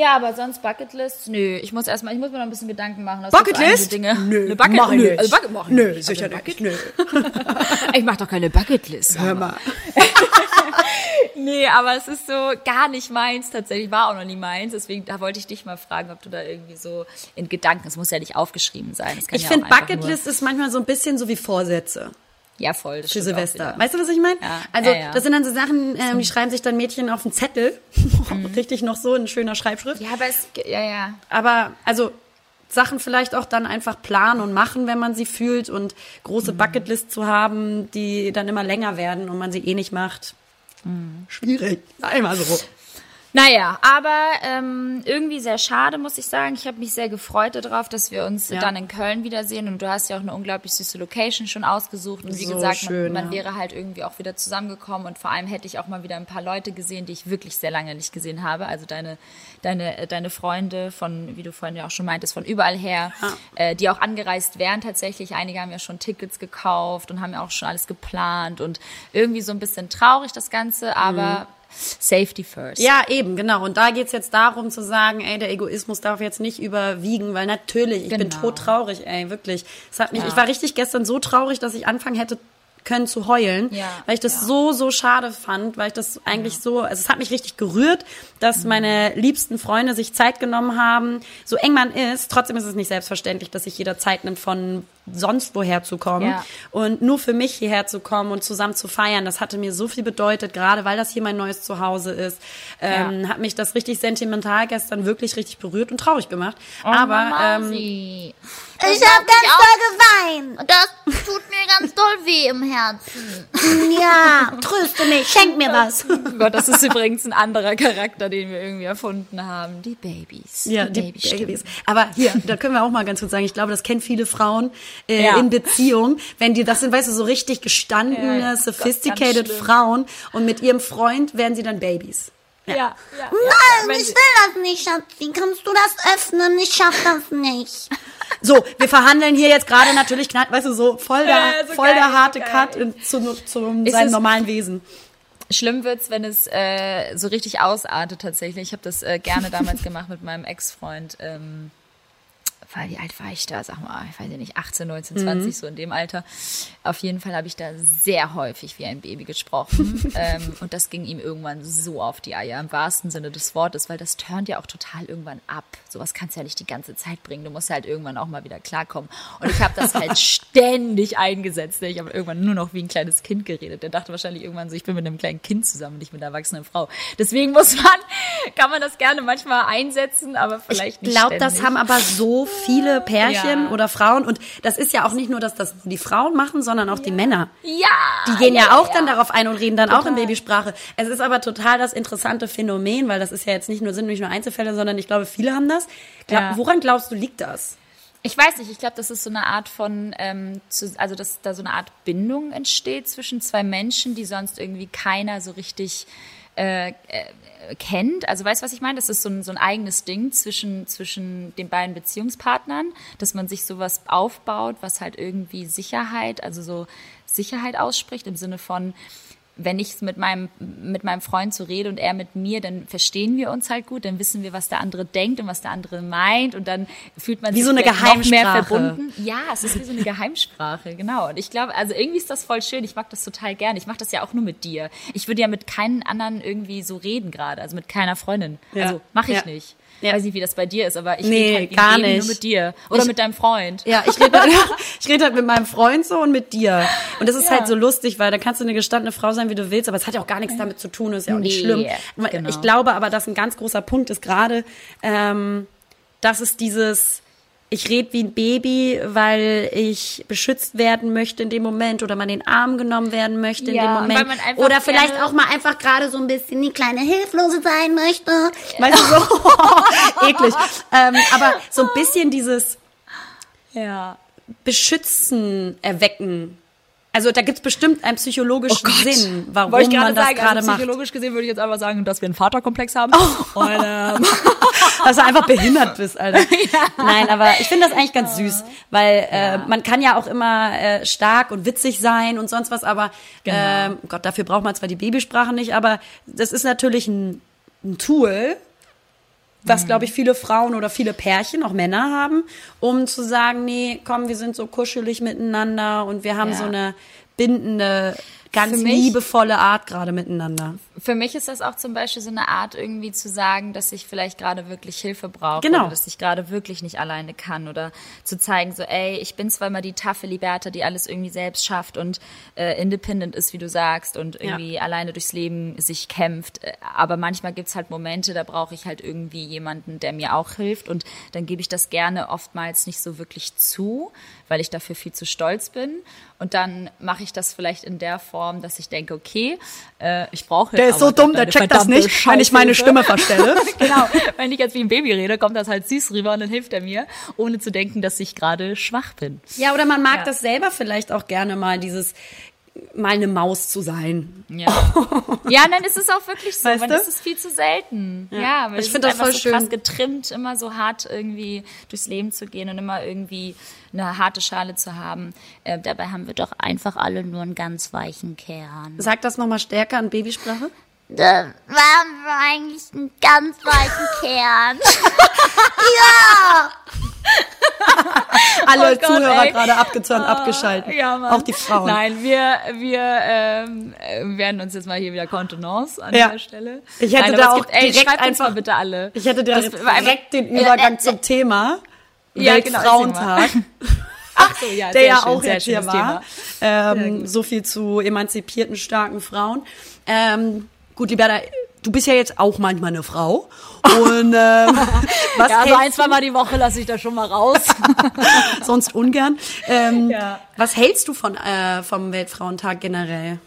Ja, aber sonst Bucketlist? Nö, ich muss erstmal, ich muss mir noch ein bisschen Gedanken machen. Bucketlist? Dinge. Nö, eine Bucket, mach ich nö. Also Bucket, mach ich Nö, nicht. sicher also nicht. Nö. Ich mach doch keine Bucketlist. Hör mal. Nee, aber es ist so gar nicht meins tatsächlich, war auch noch nie meins. Deswegen, da wollte ich dich mal fragen, ob du da irgendwie so in Gedanken, es muss ja nicht aufgeschrieben sein. Ich ja finde, Bucketlist ist manchmal so ein bisschen so wie Vorsätze ja, voll. Für Silvester. Weißt du, was ich meine? Ja, Also, ja, ja. das sind dann so Sachen, ähm, die schreiben sich dann Mädchen auf einen Zettel. Richtig noch so in schöner Schreibschrift. Ja, aber es, ja, ja. Aber, also, Sachen vielleicht auch dann einfach planen und machen, wenn man sie fühlt und Mhm. große Bucketlist zu haben, die dann immer länger werden und man sie eh nicht macht. Mhm. Schwierig. Einmal so. Naja, aber ähm, irgendwie sehr schade, muss ich sagen. Ich habe mich sehr gefreut darauf, dass wir uns Ja. dann in Köln wiedersehen. Und du hast ja auch eine unglaublich süße Location schon ausgesucht. Und wie So gesagt, schön, man, man ja. wäre halt irgendwie auch wieder zusammengekommen. Und vor allem hätte ich auch mal wieder ein paar Leute gesehen, die ich wirklich sehr lange nicht gesehen habe. Also deine, deine, äh, deine Freunde von, wie du vorhin ja auch schon meintest, von überall her, äh, die auch angereist wären tatsächlich. Einige haben ja schon Tickets gekauft und haben ja auch schon alles geplant. Und irgendwie so ein bisschen traurig das Ganze, aber Safety first. Ja, eben, genau. Und da geht's jetzt darum zu sagen, ey, der Egoismus darf jetzt nicht überwiegen, weil natürlich, ich bin Genau. todtraurig, ey, wirklich. Es hat mich, Ja. ich war richtig gestern so traurig, dass ich anfangen hätte können zu heulen, Ja, weil ich das ja. so, so schade fand, weil ich das eigentlich so, also es hat mich richtig gerührt, dass Mhm. meine liebsten Freunde sich Zeit genommen haben, so eng man ist, trotzdem ist es nicht selbstverständlich, dass sich jeder Zeit nimmt, von sonst woher zu kommen Ja. und nur für mich hierher zu kommen und zusammen zu feiern, das hatte mir so viel bedeutet, gerade weil das hier mein neues Zuhause ist, ähm, hat mich das richtig sentimental gestern wirklich richtig berührt und traurig gemacht, aber ähm. Ich hab ganz doll geweint. Und das tut mir ganz doll weh im Herzen. Ja, tröste mich, schenk mir was. Oh Gott, das ist übrigens ein anderer Charakter, den wir irgendwie erfunden haben. Die Babys. Ja, die Babystimmen. Babys. Aber hier, da können wir auch mal ganz kurz sagen, ich glaube, das kennen viele Frauen äh, Ja. in Beziehung, wenn die, das sind, weißt du, so richtig gestandene, Ja, sophisticated Gott. Frauen und mit ihrem Freund werden sie dann Babys. Ja, ja. ja, Nein, ich will das nicht, Schatzi. Kannst du das öffnen? Ich schaff das nicht. So, wir verhandeln hier jetzt gerade natürlich, weißt du, so voll der, Ja, so voll geil, der so harte geil. Cut in, zu, zu Ist seinem normalen Wesen. Schlimm wird's, wenn es äh, so richtig ausartet tatsächlich. Ich habe das äh, gerne damals gemacht mit meinem Ex-Freund. Ähm, wie alt war ich da? Sag mal, ich weiß ja nicht, 18, 19, 20, so in dem Alter. Auf jeden Fall habe ich da sehr häufig wie ein Baby gesprochen. ähm, und das ging ihm irgendwann so auf die Eier, im wahrsten Sinne des Wortes, weil das turnt ja auch total irgendwann ab. Sowas kannst du ja nicht die ganze Zeit bringen. Du musst halt irgendwann auch mal wieder klarkommen. Und ich habe das halt ständig eingesetzt. Ich habe irgendwann nur noch wie ein kleines Kind geredet. Der dachte wahrscheinlich irgendwann so, ich bin mit einem kleinen Kind zusammen, nicht mit einer erwachsenen Frau. Deswegen muss man, kann man das gerne manchmal einsetzen, aber vielleicht Ich nicht glaube, das haben aber so viele Pärchen Ja. oder Frauen und das ist ja auch nicht nur, dass das die Frauen machen, sondern auch die Männer. Ja! Die gehen ja, auch dann ja. darauf ein und reden dann auch in Babysprache. Es ist aber total das interessante Phänomen, weil das ist ja jetzt nicht nur, sind nicht nur Einzelfälle, sondern ich glaube, viele haben das. Glaub, Ja. Woran glaubst du, liegt das? Ich weiß nicht, ich glaube, das ist so eine Art von, ähm, zu, also dass da so eine Art Bindung entsteht zwischen zwei Menschen, die sonst irgendwie keiner so richtig äh, äh, kennt. Also weißt du, was ich meine? Das ist so ein, so ein eigenes Ding zwischen, zwischen den beiden Beziehungspartnern, dass man sich sowas aufbaut, was halt irgendwie Sicherheit, also so Sicherheit ausspricht im Sinne von, wenn ich mit meinem, mit meinem Freund so rede und er mit mir, dann verstehen wir uns halt gut, dann wissen wir, was der andere denkt und was der andere meint und dann fühlt man Wie sich so eine noch mehr verbunden. Ja, es ist wie so eine Geheimsprache, genau. Und ich glaube, also irgendwie ist das voll schön. Ich mag das total gerne. Ich mache das ja auch nur mit dir. Ich würde ja mit keinen anderen irgendwie so reden gerade, also mit keiner Freundin. Ja. Also mache ich Ja. nicht. Ja. Weiß nicht, wie das bei dir ist, aber ich Nee, rede halt gar nicht. nur mit dir. Oder Ich- mit deinem Freund. Ja, ich rede ich rede halt mit meinem Freund so und mit dir. Und das ist Ja. halt so lustig, weil da kannst du eine gestandene Frau sein, wie du willst, aber es hat ja auch gar nichts damit zu tun, ist ja auch nicht Nee, schlimm. genau. Ich glaube aber, dass ein ganz großer Punkt ist gerade, ähm, dass es dieses, ich rede wie ein Baby, weil ich beschützt werden möchte in dem Moment oder man in den Arm genommen werden möchte in Ja, dem weil Moment. Oder vielleicht auch mal einfach gerade so ein bisschen Die kleine Hilflose sein möchte. Weißt du, so eklig. Ähm, aber so ein bisschen dieses Ja. Beschützen erwecken. Also da gibt's bestimmt einen psychologischen Sinn, warum Oh Wollte ich man das sagen, gerade also macht. psychologisch gesehen würde ich jetzt einfach sagen, dass wir einen Vaterkomplex haben. Oh. Und, ähm, Dass du einfach behindert bist, Alter. Nein, aber ich finde das eigentlich ganz süß, weil äh, man kann ja auch immer äh, stark und witzig sein und sonst was, aber Genau. ähm, Gott, dafür braucht man zwar die Babysprache nicht, aber das ist natürlich ein, ein Tool, was, glaube ich, viele Frauen oder viele Pärchen, auch Männer haben, um zu sagen, nee, komm, wir sind so kuschelig miteinander und wir haben ja. so eine bindende ganz mich, liebevolle Art gerade miteinander. Für mich ist das auch zum Beispiel so eine Art irgendwie zu sagen, dass ich vielleicht gerade wirklich Hilfe brauche genau. oder dass ich gerade wirklich nicht alleine kann oder zu zeigen so, ey, ich bin zwar immer die taffe Liberta, die alles irgendwie selbst schafft und äh, independent ist, wie du sagst und irgendwie ja. alleine durchs Leben sich kämpft, äh, aber manchmal gibt's halt Momente, da brauche ich halt irgendwie jemanden, der mir auch hilft und dann gebe ich das gerne oftmals nicht so wirklich zu, weil ich dafür viel zu stolz bin und dann mache ich das vielleicht in der Form, dass ich denke, okay, äh, ich brauche Der ist so dumm, der checkt das nicht, Scheiße. wenn ich meine Stimme verstelle. genau, wenn ich jetzt wie ein Baby rede, kommt das halt süß rüber und dann hilft er mir, ohne zu denken, dass ich gerade schwach bin. Ja, oder man mag ja. das selber vielleicht auch gerne mal, dieses mal eine Maus zu sein. Ja, ja dann ist es auch wirklich so, weißt weil das ist viel zu selten. Ja, ja ich finde das voll so schön. krass getrimmt, immer so hart irgendwie durchs Leben zu gehen und immer irgendwie eine harte Schale zu haben. Äh, dabei haben wir doch einfach alle nur einen ganz weichen Kern. Sag das nochmal stärker in Babysprache. Da haben wir eigentlich einen ganz weichen Kern. ja! Alle oh Zuhörer gerade abgezäunt, oh, abgeschaltet. Ja, Mann. Auch die Frauen. Nein, wir, wir ähm, werden uns jetzt mal hier wieder Kontenance an ja. der Stelle. Ich hätte Nein, da auch gibt, ey, direkt einfach bitte alle. Ich hätte da direkt den Übergang zum Thema ja, genau, Weltfrauentag. Genau, Ach so, ja, der ja schön, auch jetzt hier war. Ähm, so viel zu emanzipierten, starken Frauen. Ähm, gut, Liberta, du bist ja jetzt auch manchmal eine Frau. Und ähm, was ja, also ein, zwei Mal die Woche lasse ich da schon mal raus. Sonst ungern. Ähm, ja. Was hältst du von äh, vom Weltfrauentag generell?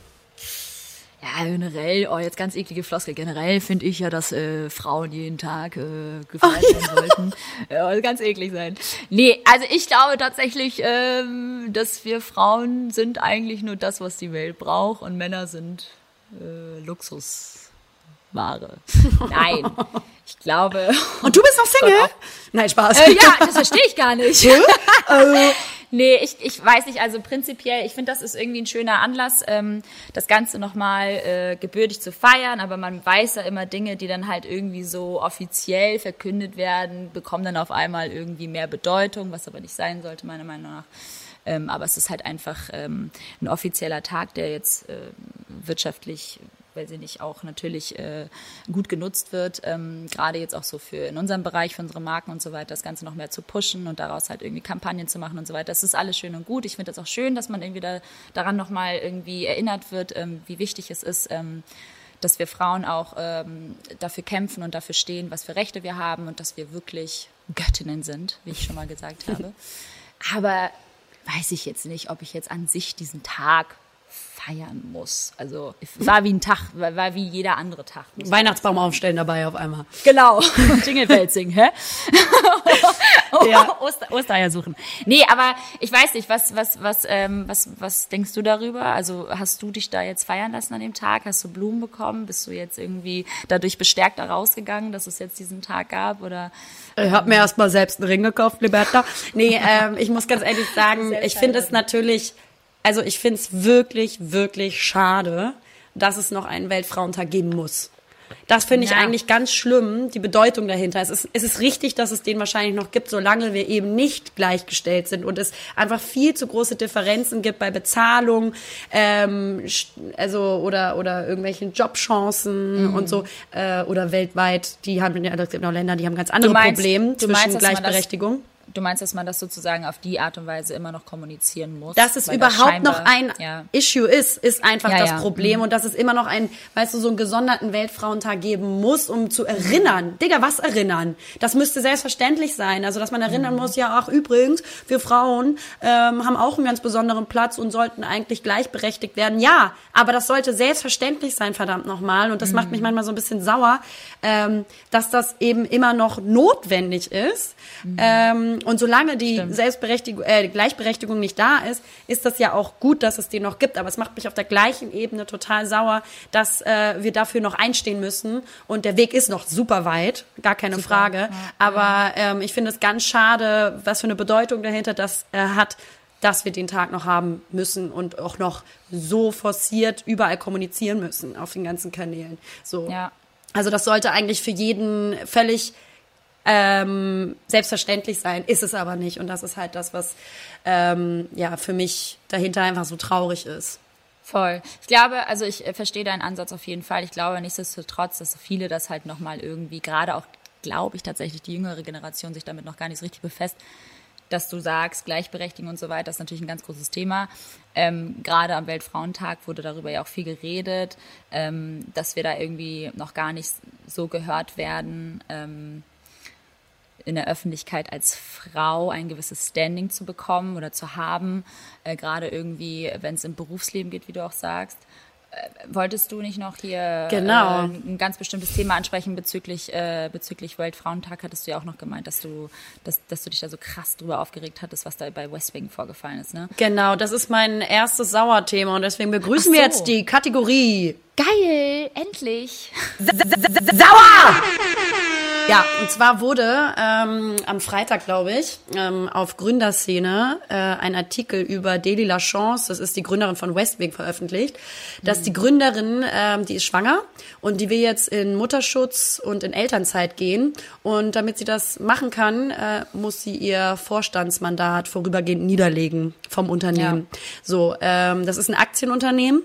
Ja, generell, oh, jetzt ganz eklige Floskel. Generell finde ich ja, dass äh, Frauen jeden Tag äh, gefeiert oh, werden ja. sollten. Ja, ganz eklig sein. Nee, also ich glaube tatsächlich, ähm, dass wir Frauen sind eigentlich nur das, was die Welt braucht und Männer sind äh, Luxusware. Nein. Ich glaube. Und du bist noch Single? Nein, Spaß. Äh, ja, das verstehe ich gar nicht. also, Nee, ich, ich weiß nicht, also prinzipiell, ich finde, das ist irgendwie ein schöner Anlass, ähm, das Ganze nochmal äh, gebürtig zu feiern, aber man weiß ja immer Dinge, die dann halt irgendwie so offiziell verkündet werden, bekommen dann auf einmal irgendwie mehr Bedeutung, was aber nicht sein sollte, meiner Meinung nach. Ähm, aber es ist halt einfach ähm, ein offizieller Tag, der jetzt äh, wirtschaftlich weil sie nicht auch natürlich äh, gut genutzt wird, ähm, gerade jetzt auch so für in unserem Bereich, für unsere Marken und so weiter, das Ganze noch mehr zu pushen und daraus halt irgendwie Kampagnen zu machen und so weiter. Das ist alles schön und gut. Ich finde das auch schön, dass man irgendwie da, daran nochmal irgendwie erinnert wird, ähm, wie wichtig es ist, ähm, dass wir Frauen auch ähm, dafür kämpfen und dafür stehen, was für Rechte wir haben und dass wir wirklich Göttinnen sind, wie ich schon mal gesagt habe. Aber weiß ich jetzt nicht, ob ich jetzt an sich diesen Tag feiern muss. Also war wie ein Tag, war wie jeder andere Tag. Weihnachtsbaum aufstellen dabei auf einmal. Genau. Jinglebell singen, hä? ja. Oster, Ostereier suchen. Nee, aber ich weiß nicht, was, was, was, ähm, was, was denkst du darüber? Also hast du dich da jetzt feiern lassen an dem Tag? Hast du Blumen bekommen? Bist du jetzt irgendwie dadurch bestärkt da rausgegangen, dass es jetzt diesen Tag gab? Oder? Ich habe mir erst mal selbst einen Ring gekauft, Liberta. Nee, ähm, ich muss ganz ehrlich sagen, ich finde es natürlich also ich finde es wirklich, wirklich schade, dass es noch einen Weltfrauentag geben muss. Das finde ich ja. eigentlich ganz schlimm, die Bedeutung dahinter. Es ist, es ist richtig, dass es den wahrscheinlich noch gibt, solange wir eben nicht gleichgestellt sind und es einfach viel zu große Differenzen gibt bei Bezahlung, ähm, also oder oder irgendwelchen Jobchancen mhm. und so oder oder weltweit. Die haben ja, es gibt noch Länder, die haben ganz andere meinst, Probleme zwischen meinst, Gleichberechtigung. Du meinst, dass man das sozusagen auf die Art und Weise immer noch kommunizieren muss? Dass es überhaupt noch ein ja. Issue ist, ist einfach ja, das ja. Problem. Mhm. Und dass es immer noch ein, weißt du, so einen gesonderten Weltfrauentag geben muss, um zu erinnern. Digga, was erinnern? Das müsste selbstverständlich sein. Also, dass man erinnern mhm. muss, ja, ach, übrigens, wir Frauen ähm, haben auch einen ganz besonderen Platz und sollten eigentlich gleichberechtigt werden. Ja, aber das sollte selbstverständlich sein, verdammt nochmal. Und das mhm. macht mich manchmal so ein bisschen sauer, ähm, dass das eben immer noch notwendig ist. Mhm. Ähm, und solange die Stimmt. Selbstberechtigung, äh, Gleichberechtigung nicht da ist, ist das ja auch gut, dass es die noch gibt. Aber es macht mich auf der gleichen Ebene total sauer, dass äh, wir dafür noch einstehen müssen. Und der Weg ist noch super weit, gar keine super. Frage. Ja, Aber ähm, ich finde es ganz schade, was für eine Bedeutung dahinter das äh, hat, dass wir den Tag noch haben müssen und auch noch so forciert überall kommunizieren müssen auf den ganzen Kanälen. So. Ja. Also das sollte eigentlich für jeden völlig ähm, selbstverständlich sein, ist es aber nicht. Und das ist halt das, was ähm, ja für mich dahinter einfach so traurig ist. Voll. Ich glaube, also ich äh, verstehe deinen Ansatz auf jeden Fall. Ich glaube nichtsdestotrotz, dass viele das halt nochmal irgendwie, gerade auch, glaube ich tatsächlich, die jüngere Generation sich damit noch gar nicht so richtig befasst, dass du sagst, Gleichberechtigung und so weiter, ist natürlich ein ganz großes Thema. Ähm, gerade am Weltfrauentag wurde darüber ja auch viel geredet, ähm, dass wir da irgendwie noch gar nicht so gehört werden. Ähm, in der Öffentlichkeit als Frau ein gewisses Standing zu bekommen oder zu haben, äh, gerade irgendwie, wenn es im Berufsleben geht, wie du auch sagst. Äh, wolltest du nicht noch hier genau. äh, ein ganz bestimmtes Thema ansprechen bezüglich, äh, bezüglich Weltfrauentag? Hattest du ja auch noch gemeint, dass du, dass, dass du dich da so krass drüber aufgeregt hattest, was da bei West Wing vorgefallen ist, ne? Genau, das ist mein erstes Sauerthema und deswegen begrüßen so. wir jetzt die Kategorie. Geil, endlich. Sauer! Ja, und zwar wurde ähm, am Freitag, glaube ich, ähm, auf Gründerszene äh, ein Artikel über Deli Lachance, das ist die Gründerin von Westwing, veröffentlicht, dass die Gründerin, ähm, die ist schwanger und die will jetzt in Mutterschutz und in Elternzeit gehen. Und damit sie das machen kann, äh, muss sie ihr Vorstandsmandat vorübergehend niederlegen vom Unternehmen. Ja. So, ähm, das ist ein Aktienunternehmen.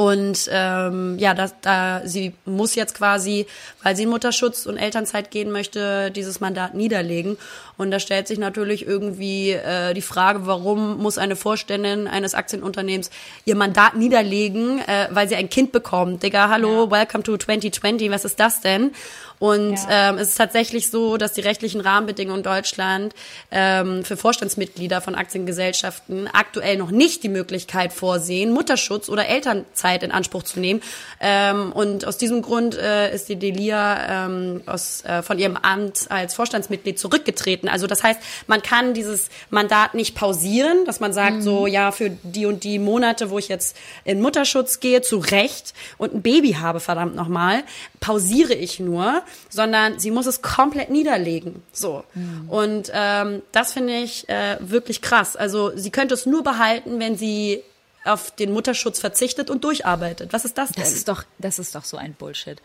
Und ähm, ja, da, da sie muss jetzt quasi, weil sie in Mutterschutz und Elternzeit gehen möchte, dieses Mandat niederlegen. Und da stellt sich natürlich irgendwie äh, die Frage, warum muss eine Vorständin eines Aktienunternehmens ihr Mandat niederlegen, äh, weil sie ein Kind bekommt. Digga, hallo, ja. welcome to 2020, was ist das denn? Und ja. ähm, es ist tatsächlich so, dass die rechtlichen Rahmenbedingungen in Deutschland ähm, für Vorstandsmitglieder von Aktiengesellschaften aktuell noch nicht die Möglichkeit vorsehen, Mutterschutz oder Elternzeit in Anspruch zu nehmen. Ähm, und aus diesem Grund äh, ist die Delia ähm, aus, äh, von ihrem Amt als Vorstandsmitglied zurückgetreten. Also das heißt, man kann dieses Mandat nicht pausieren, dass man sagt, mhm. so ja, für die und die Monate, wo ich jetzt in Mutterschutz gehe, zu Recht und ein Baby habe, verdammt nochmal, pausiere ich nur, sondern sie muss es komplett niederlegen. So. Mhm. Und ähm, das finde ich äh, wirklich krass. Also sie könnte es nur behalten, wenn sie auf den Mutterschutz verzichtet und durcharbeitet. Was ist das denn? Das ist doch, das ist doch so ein Bullshit.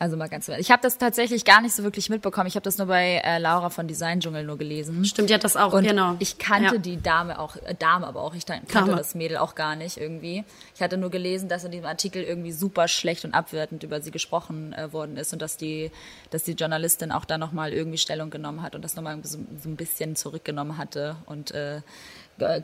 Also mal ganz Ich habe das tatsächlich gar nicht so wirklich mitbekommen. Ich habe das nur bei äh, Laura von Design Dschungel nur gelesen. Stimmt, hat das auch, und genau. Ich kannte ja. die Dame auch, äh, Dame aber auch. Ich kannte Dame. das Mädel auch gar nicht irgendwie. Ich hatte nur gelesen, dass in diesem Artikel irgendwie super schlecht und abwertend über sie gesprochen äh, worden ist und dass die, dass die Journalistin auch da nochmal irgendwie Stellung genommen hat und das nochmal so, so ein bisschen zurückgenommen hatte und äh,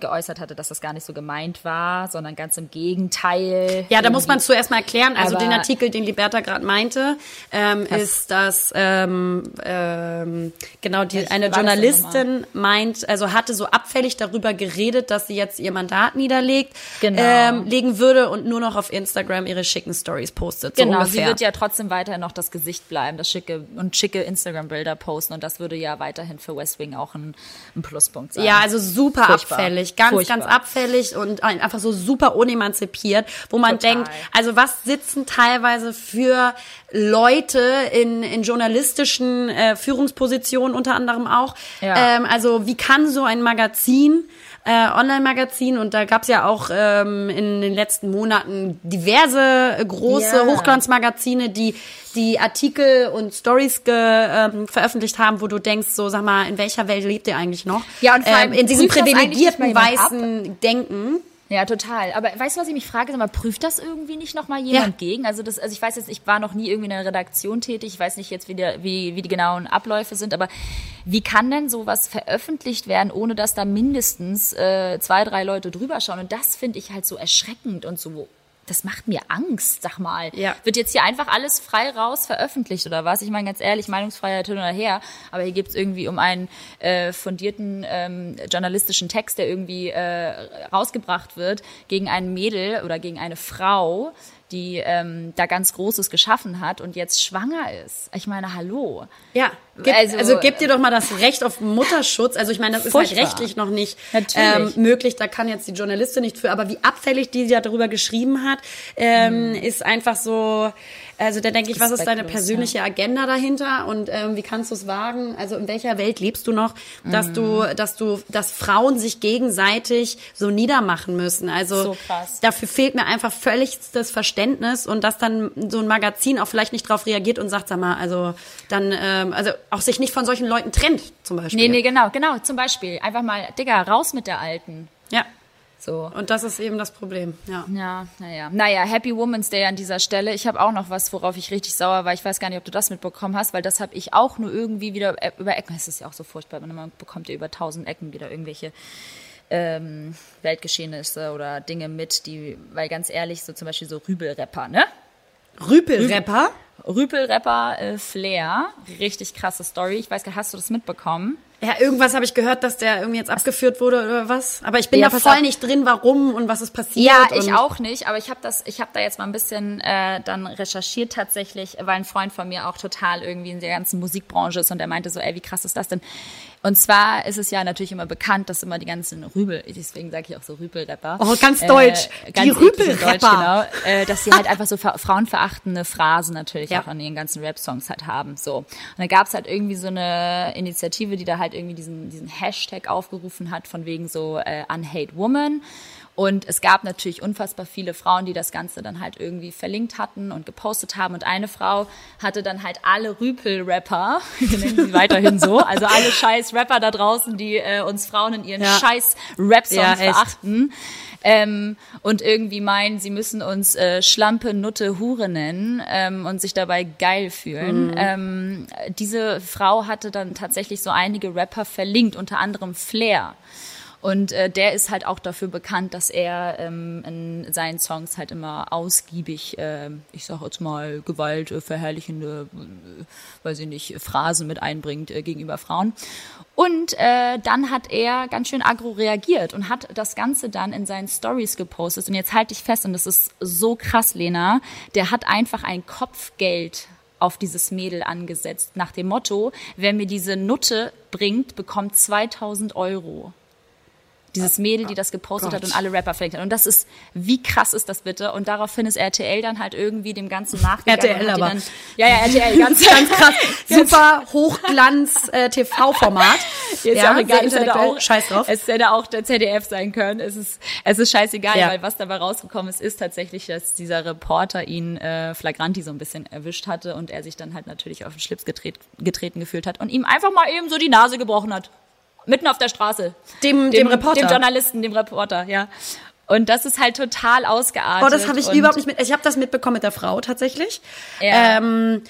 geäußert hatte, dass das gar nicht so gemeint war, sondern ganz im Gegenteil. Ja, da muss man zuerst mal erklären. Also den Artikel, den Liberta gerade meinte, ähm, ist, dass ähm, ähm, genau die eine Journalistin meint, also hatte so abfällig darüber geredet, dass sie jetzt ihr Mandat niederlegt, genau. ähm, legen würde und nur noch auf Instagram ihre schicken Stories postet. So genau, ungefähr. sie wird ja trotzdem weiterhin noch das Gesicht bleiben, das schicke und schicke Instagram-Bilder posten und das würde ja weiterhin für West Wing auch ein, ein Pluspunkt sein. Ja, also super Furchtbar. abfällig, ganz, Furchtbar. ganz abfällig und einfach so super unemanzipiert, wo man Total. denkt, also was sitzen teilweise für Leute in, in journalistischen äh, Führungspositionen unter anderem auch. Ja. Ähm, also wie kann so ein Magazin äh, Online-Magazin und da gab's ja auch ähm, in den letzten Monaten diverse große yeah. Hochglanzmagazine, die die Artikel und Stories ge, ähm, veröffentlicht haben, wo du denkst, so sag mal, in welcher Welt lebt ihr eigentlich noch? Ja, und vor allem ähm, in diesem privilegierten weißen? Denken. Ja, total. Aber weißt du, was ich mich frage? Sag mal, prüft das irgendwie nicht noch mal jemand ja. gegen? Also das, also ich weiß jetzt, ich war noch nie irgendwie in einer Redaktion tätig. Ich weiß nicht jetzt, wie, der, wie, wie die genauen Abläufe sind. Aber wie kann denn sowas veröffentlicht werden, ohne dass da mindestens äh, zwei, drei Leute drüber schauen? Und das finde ich halt so erschreckend und so das macht mir Angst, sag mal. Ja. Wird jetzt hier einfach alles frei raus veröffentlicht oder was? Ich meine ganz ehrlich, Meinungsfreiheit hin oder her, aber hier geht's irgendwie um einen äh, fundierten ähm, journalistischen Text, der irgendwie äh, rausgebracht wird gegen ein Mädel oder gegen eine Frau, die ähm, da ganz Großes geschaffen hat und jetzt schwanger ist. Ich meine, hallo. Ja, gib, also, also gib dir doch mal das Recht auf Mutterschutz. Also ich meine, das ist halt rechtlich noch nicht ähm, möglich. Da kann jetzt die Journalistin nicht für. Aber wie abfällig die ja darüber geschrieben hat, ähm, mhm. ist einfach so Also da denke ich, was ist deine persönliche ja. Agenda dahinter und ähm, wie kannst du es wagen? Also in welcher Welt lebst du noch, dass mhm. du, dass du, dass Frauen sich gegenseitig so niedermachen müssen? Also so dafür fehlt mir einfach völlig das Verständnis und dass dann so ein Magazin auch vielleicht nicht darauf reagiert und sagt, sag mal, also dann, ähm, also auch sich nicht von solchen Leuten trennt, zum Beispiel. Nee, nee, genau, genau, zum Beispiel. Einfach mal, Digga, raus mit der Alten. Ja. So. Und das ist eben das Problem, ja. Ja, naja. Naja, Happy Woman's Day an dieser Stelle. Ich habe auch noch was, worauf ich richtig sauer war. Ich weiß gar nicht, ob du das mitbekommen hast, weil das habe ich auch nur irgendwie wieder äh, über Ecken. Es ist ja auch so furchtbar, man bekommt ja über tausend Ecken wieder irgendwelche ähm, Weltgeschehnisse oder Dinge mit, die, weil ganz ehrlich, so zum Beispiel so Rübelrapper, ne? Rüpelrapper? Rüpelrapper äh, Flair, richtig krasse Story. Ich weiß gar nicht, hast du das mitbekommen? Ja, irgendwas habe ich gehört, dass der irgendwie jetzt abgeführt wurde oder was. Aber ich bin ja, da voll nicht drin, warum und was ist passiert. Ja, ich auch nicht. Aber ich habe das, ich habe da jetzt mal ein bisschen äh, dann recherchiert tatsächlich, weil ein Freund von mir auch total irgendwie in der ganzen Musikbranche ist und er meinte so, ey, wie krass ist das denn? Und zwar ist es ja natürlich immer bekannt, dass immer die ganzen Rübel, deswegen sage ich auch so Rübelrapper. Oh, ganz deutsch. Äh, ganz die Rübelrapper. genau. Äh, dass sie halt einfach so frauenverachtende Phrasen natürlich ja. auch in ihren ganzen Rap-Songs halt haben. So. Und da gab es halt irgendwie so eine Initiative, die da halt irgendwie diesen, diesen Hashtag aufgerufen hat, von wegen so äh, Unhate Woman. Und es gab natürlich unfassbar viele Frauen, die das Ganze dann halt irgendwie verlinkt hatten und gepostet haben. Und eine Frau hatte dann halt alle Rüpel-Rapper, wir nennen sie weiterhin so, also alle scheiß Rapper da draußen, die äh, uns Frauen in ihren ja. scheiß Rap-Songs ja, verachten. Ähm, und irgendwie meinen, sie müssen uns äh, Schlampe, Nutte, Hure nennen ähm, und sich dabei geil fühlen. Mhm. Ähm, diese Frau hatte dann tatsächlich so einige Rapper verlinkt, unter anderem Flair. Und äh, der ist halt auch dafür bekannt, dass er ähm, in seinen Songs halt immer ausgiebig, äh, ich sag jetzt mal, Gewalt, äh, äh, weiß ich nicht, Phrasen mit einbringt äh, gegenüber Frauen. Und äh, dann hat er ganz schön agro reagiert und hat das Ganze dann in seinen Stories gepostet. Und jetzt halte ich fest, und das ist so krass, Lena, der hat einfach ein Kopfgeld auf dieses Mädel angesetzt, nach dem Motto, wer mir diese Nutte bringt, bekommt 2000 Euro dieses Mädel, die das gepostet Gott. hat und alle Rapper verlinkt hat. Und das ist, wie krass ist das bitte? Und daraufhin ist RTL dann halt irgendwie dem Ganzen nachgegangen. RTL aber. Dann, ja, ja, RTL, ganz, ganz krass. Super Hochglanz äh, ja, auch egal, es hätte auch, Scheiß drauf. Es hätte auch der ZDF sein können. Es ist, es ist scheißegal, ja. weil was dabei rausgekommen ist, ist tatsächlich, dass dieser Reporter ihn äh, flagranti so ein bisschen erwischt hatte und er sich dann halt natürlich auf den Schlips getret, getreten gefühlt hat und ihm einfach mal eben so die Nase gebrochen hat. Mitten auf der Straße. Dem, dem, dem Reporter. Dem Journalisten, dem Reporter, ja. Und das ist halt total ausgeartet. Oh, das habe ich überhaupt nicht mit. Ich habe das mitbekommen mit der Frau tatsächlich. Ja. Ähm,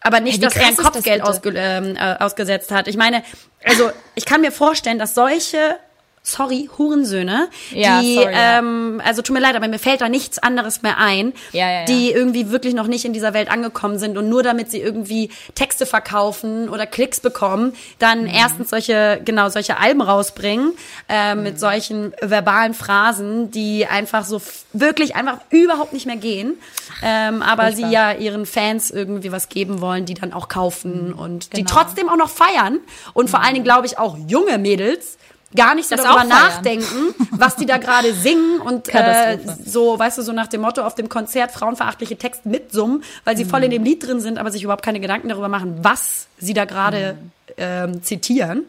aber nicht, hey, dass er ein Kopfgeld ausge, ähm, äh, ausgesetzt hat. Ich meine, also ich kann mir vorstellen, dass solche sorry, Hurensöhne, ja, die, sorry, ja. ähm, also tut mir leid, aber mir fällt da nichts anderes mehr ein, ja, die irgendwie wirklich noch nicht in dieser Welt angekommen sind und nur damit sie irgendwie Texte verkaufen oder Klicks bekommen, dann mhm. erstens solche, genau, solche Alben rausbringen, äh, mhm. mit solchen verbalen Phrasen, die einfach so wirklich einfach überhaupt nicht mehr gehen, ähm, aber Furchtbar. sie ja ihren Fans irgendwie was geben wollen, die dann auch kaufen mhm. und genau. die trotzdem auch noch feiern und vor allen Dingen, glaube ich, auch junge Mädels, gar nicht so das darüber nachdenken, was die da gerade singen und äh, so, weißt du, so nach dem Motto auf dem Konzert frauenverachtliche Texte mitsummen, weil sie mhm. voll in dem Lied drin sind, aber sich überhaupt keine Gedanken darüber machen, was sie da gerade mhm. ähm, zitieren.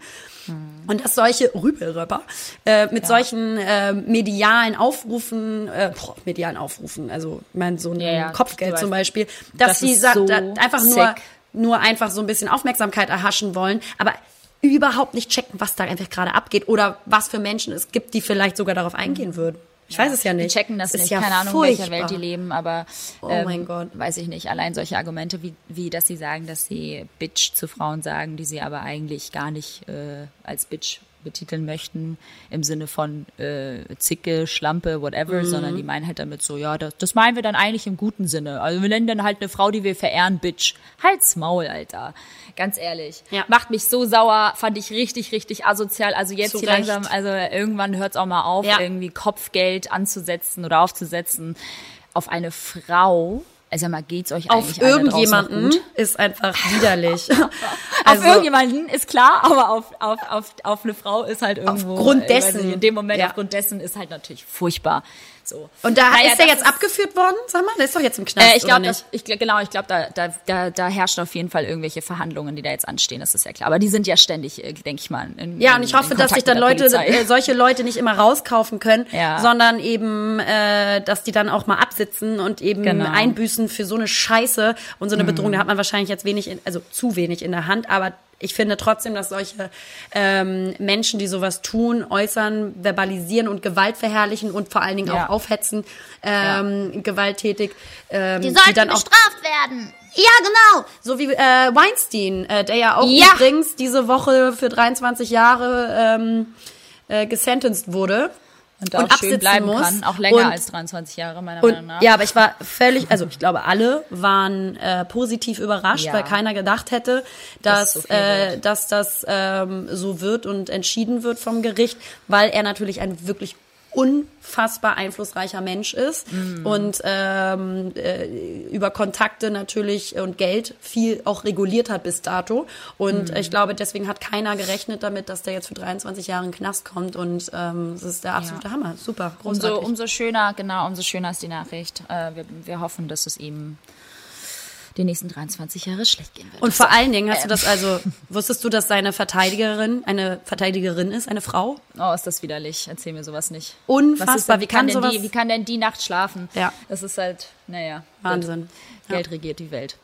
Und dass solche Rübelröpper äh, mit ja. solchen äh, medialen Aufrufen, äh, boah, medialen Aufrufen, also ich meine so ein ja, ja, Kopfgeld zum Beispiel, dass das sie so einfach sick. nur nur einfach so ein bisschen Aufmerksamkeit erhaschen wollen, aber überhaupt nicht checken, was da einfach gerade abgeht oder was für Menschen es gibt, die vielleicht sogar darauf eingehen würden. Ich ja, weiß es ja nicht. Die checken das, das nicht. Ja Keine Ahnung, furchtbar. in welcher Welt die leben, aber oh ähm, mein Gott. weiß ich nicht. Allein solche Argumente, wie, wie dass sie sagen, dass sie Bitch zu Frauen sagen, die sie aber eigentlich gar nicht äh, als Bitch betiteln möchten, im Sinne von äh, Zicke, Schlampe, whatever, mhm. sondern die meinen halt damit so, ja, das, das meinen wir dann eigentlich im guten Sinne. Also wir nennen dann halt eine Frau, die wir verehren, Bitch. Halt's Maul, Alter. Ganz ehrlich. Ja. Macht mich so sauer, fand ich richtig, richtig asozial. Also jetzt Zu hier Recht. langsam, also irgendwann hört's auch mal auf, ja. irgendwie Kopfgeld anzusetzen oder aufzusetzen auf eine Frau, also mal geht's euch eigentlich auf irgendjemanden ist einfach widerlich. also, auf irgendjemanden ist klar, aber auf, auf, auf, auf eine Frau ist halt irgendwo aufgrund dessen in dem Moment ja. aufgrund dessen ist halt natürlich furchtbar. So. Und da naja, ist der jetzt abgeführt worden, sag mal? Der ist doch jetzt im Knast, äh, ich glaube, ich, genau, ich glaube, da, da, da, da herrschen auf jeden Fall irgendwelche Verhandlungen, die da jetzt anstehen, das ist ja klar. Aber die sind ja ständig, äh, denke ich mal. In, ja, und ich hoffe, dass sich dann Leute, äh, solche Leute nicht immer rauskaufen können, ja. sondern eben, äh, dass die dann auch mal absitzen und eben genau. einbüßen für so eine Scheiße und so eine Bedrohung. Mhm. Da hat man wahrscheinlich jetzt wenig, in, also zu wenig in der Hand, aber ich finde trotzdem, dass solche ähm, Menschen, die sowas tun, äußern, verbalisieren und Gewalt verherrlichen und vor allen Dingen ja. auch aufhetzen, ähm, ja. gewalttätig, ähm, die sollten die dann auch bestraft werden. Ja, genau. So wie äh, Weinstein, äh, der ja auch ja. übrigens diese Woche für 23 Jahre ähm, äh, gesentenced wurde und, und auch schön bleiben muss. kann, auch länger und, als 23 Jahre meiner und, Meinung nach. Ja, aber ich war völlig, also ich glaube, alle waren äh, positiv überrascht, ja. weil keiner gedacht hätte, dass das, so äh, dass das ähm, so wird und entschieden wird vom Gericht, weil er natürlich ein wirklich unfassbar einflussreicher Mensch ist mm. und ähm, äh, über Kontakte natürlich und Geld viel auch reguliert hat bis dato. Und mm. ich glaube, deswegen hat keiner gerechnet damit, dass der jetzt für 23 Jahre in den Knast kommt. Und ähm, das ist der absolute ja. Hammer. Super, großartig. Umso, umso schöner, genau, umso schöner ist die Nachricht. Äh, wir, wir hoffen, dass es ihm die nächsten 23 Jahre schlecht gehen wird. Und vor allen Dingen hast ähm. du das also, wusstest du, dass seine Verteidigerin eine Verteidigerin ist, eine Frau? Oh, ist das widerlich. Erzähl mir sowas nicht. Unfassbar. Wie, kann, kann sowas? Die, wie kann denn die Nacht schlafen? Ja. Das ist halt, naja. Wahnsinn. Geld ja. regiert die Welt.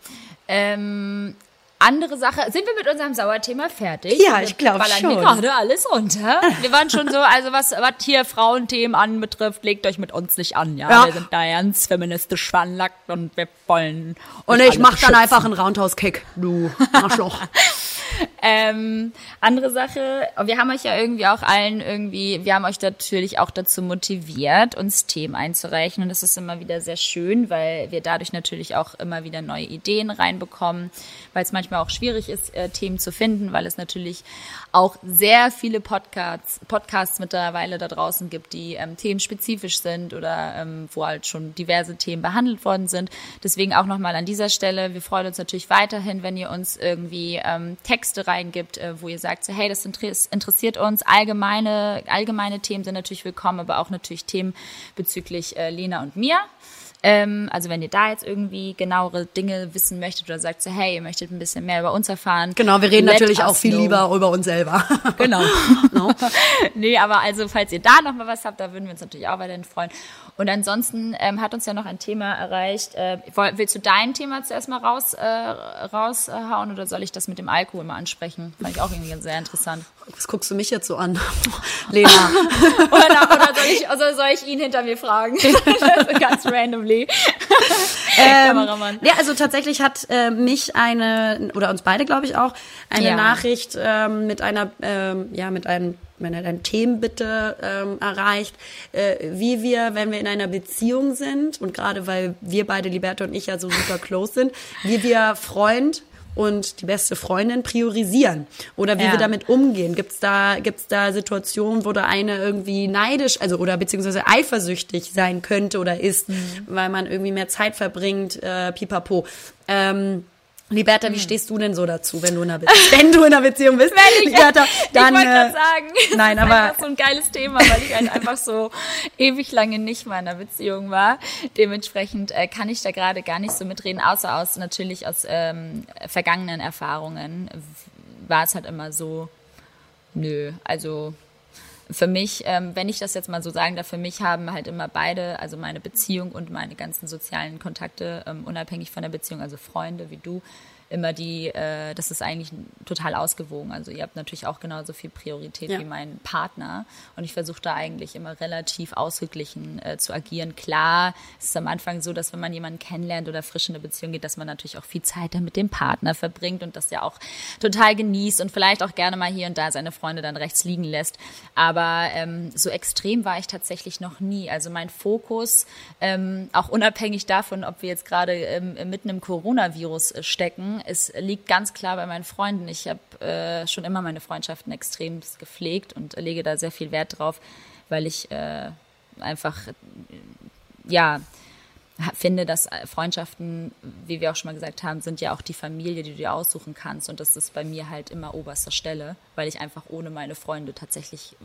Ähm, andere Sache, sind wir mit unserem Sauerthema fertig? Ja, ich glaube schon. Wir gerade alles runter. Wir waren schon so, also was, was hier Frauenthemen anbetrifft, legt euch mit uns nicht an, ja. ja. Wir sind da ganz feministisch veranlagt und wir wollen. Und ich mach dann einfach einen Roundhouse-Kick, du Arschloch. ähm, andere Sache, wir haben euch ja irgendwie auch allen irgendwie, wir haben euch natürlich auch dazu motiviert, uns Themen einzureichen. Und das ist immer wieder sehr schön, weil wir dadurch natürlich auch immer wieder neue Ideen reinbekommen, weil es manchmal auch schwierig ist, äh, Themen zu finden, weil es natürlich auch sehr viele Podcasts, Podcasts mittlerweile da draußen gibt, die ähm, themenspezifisch sind oder ähm, wo halt schon diverse Themen behandelt worden sind. Deswegen auch nochmal an dieser Stelle, wir freuen uns natürlich weiterhin, wenn ihr uns irgendwie ähm, Texte reingibt, äh, wo ihr sagt, so, hey, das interessiert uns. Allgemeine, allgemeine Themen sind natürlich willkommen, aber auch natürlich Themen bezüglich äh, Lena und mir. Ähm, also wenn ihr da jetzt irgendwie genauere Dinge wissen möchtet oder sagt so, hey, ihr möchtet ein bisschen mehr über uns erfahren. Genau, wir reden natürlich auch viel know. lieber über uns selber. Genau. no. nee, aber also falls ihr da noch mal was habt, da würden wir uns natürlich auch weiterhin freuen. Und ansonsten ähm, hat uns ja noch ein Thema erreicht. Äh, willst du dein Thema zuerst mal raus, äh, raushauen oder soll ich das mit dem Alkohol mal ansprechen? Fand ich auch irgendwie sehr interessant. Was guckst du mich jetzt so an? Lena. oder, oder, soll ich, oder soll ich ihn hinter mir fragen? ganz randomly. ähm, Kameramann. Ja, also tatsächlich hat äh, mich eine, oder uns beide, glaube ich auch, eine ja. Nachricht ähm, mit einer, ähm, ja, mit einem wenn er dann Themen bitte ähm, erreicht, äh, wie wir, wenn wir in einer Beziehung sind und gerade weil wir beide, Liberta und ich ja so super close sind, wie wir Freund und die beste Freundin priorisieren oder wie ja. wir damit umgehen. Gibt's da gibt's da Situationen, wo der eine irgendwie neidisch, also oder beziehungsweise eifersüchtig sein könnte oder ist, mhm. weil man irgendwie mehr Zeit verbringt, äh, pipapo. Ähm, Liberta, wie hm. stehst du denn so dazu, wenn du in einer, Be wenn du in einer Beziehung bist? Wenn ich, Liberta, dann, ich wollte äh, sagen, nein, das ist aber so ein geiles Thema, weil ich halt einfach so ewig lange nicht mal in einer Beziehung war. Dementsprechend äh, kann ich da gerade gar nicht so mitreden, außer aus natürlich aus ähm, vergangenen Erfahrungen war es halt immer so, nö, also für mich, ähm, wenn ich das jetzt mal so sagen darf, für mich haben halt immer beide, also meine Beziehung und meine ganzen sozialen Kontakte, ähm, unabhängig von der Beziehung, also Freunde wie du, immer die, äh, das ist eigentlich total ausgewogen. Also ihr habt natürlich auch genauso viel Priorität ja. wie mein Partner. Und ich versuche da eigentlich immer relativ ausgeglichen äh, zu agieren. Klar, es ist am Anfang so, dass wenn man jemanden kennenlernt oder frisch in eine Beziehung geht, dass man natürlich auch viel Zeit dann mit dem Partner verbringt und das ja auch total genießt und vielleicht auch gerne mal hier und da seine Freunde dann rechts liegen lässt. Aber ähm, so extrem war ich tatsächlich noch nie. Also mein Fokus, ähm, auch unabhängig davon, ob wir jetzt gerade ähm, mitten im Coronavirus äh, es liegt ganz klar bei meinen Freunden. Ich habe äh, schon immer meine Freundschaften extrem gepflegt und lege da sehr viel Wert drauf, weil ich äh, einfach, ja, finde, dass Freundschaften, wie wir auch schon mal gesagt haben, sind ja auch die Familie, die du dir aussuchen kannst. Und das ist bei mir halt immer oberster Stelle, weil ich einfach ohne meine Freunde tatsächlich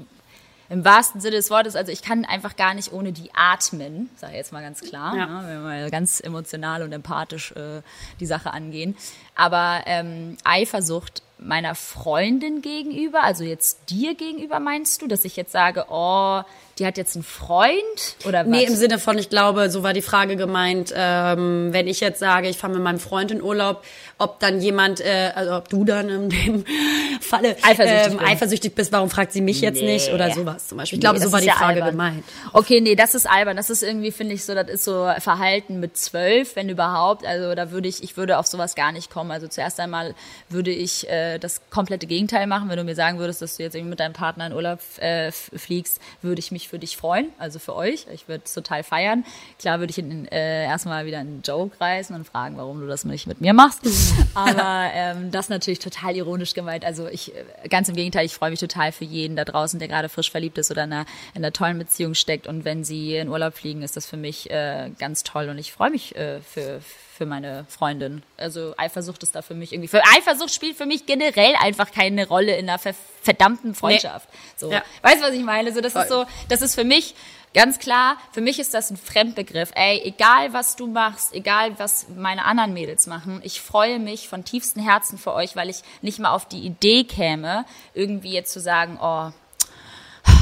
Im wahrsten Sinne des Wortes, also ich kann einfach gar nicht ohne die atmen, sage ich jetzt mal ganz klar, ja. ne, wenn wir mal ganz emotional und empathisch äh, die Sache angehen. Aber ähm, Eifersucht meiner Freundin gegenüber, also jetzt dir gegenüber meinst du, dass ich jetzt sage, oh, die hat jetzt einen Freund oder was? Nee, im Sinne von, ich glaube, so war die Frage gemeint, ähm, wenn ich jetzt sage, ich fahre mit meinem Freund in Urlaub, ob dann jemand, äh, also ob du dann in dem Falle eifersüchtig, ähm, eifersüchtig bist, warum fragt sie mich jetzt nee. nicht oder sowas zum Beispiel. Ich glaube, nee, so war die ja Frage albern. gemeint. Okay, nee, das ist albern. Das ist irgendwie, finde ich, so, das ist so Verhalten mit zwölf, wenn überhaupt. Also da würde ich, ich würde auf sowas gar nicht kommen. Also zuerst einmal würde ich äh, das komplette Gegenteil machen. Wenn du mir sagen würdest, dass du jetzt irgendwie mit deinem Partner in Urlaub äh, fliegst, würde ich mich für dich freuen, also für euch. Ich würde es total feiern. Klar würde ich in, äh, erstmal wieder einen Joke reißen und fragen, warum du das nicht mit mir machst. Aber ähm, das natürlich total ironisch gemeint. Also ich, äh, ganz im Gegenteil, ich freue mich total für jeden da draußen, der gerade frisch verliebt ist oder in einer, in einer tollen Beziehung steckt. Und wenn sie in Urlaub fliegen, ist das für mich äh, ganz toll. Und ich freue mich äh, für, für meine Freundin. Also Eifersucht ist da für mich irgendwie. Für Eifersucht spielt für mich generell einfach keine Rolle in einer verdammten Freundschaft. Nee. So, ja. weißt du, was ich meine? So, das Voll. ist so, das ist für mich Ganz klar, für mich ist das ein Fremdbegriff. Ey, egal was du machst, egal was meine anderen Mädels machen, ich freue mich von tiefstem Herzen für euch, weil ich nicht mal auf die Idee käme, irgendwie jetzt zu sagen, oh,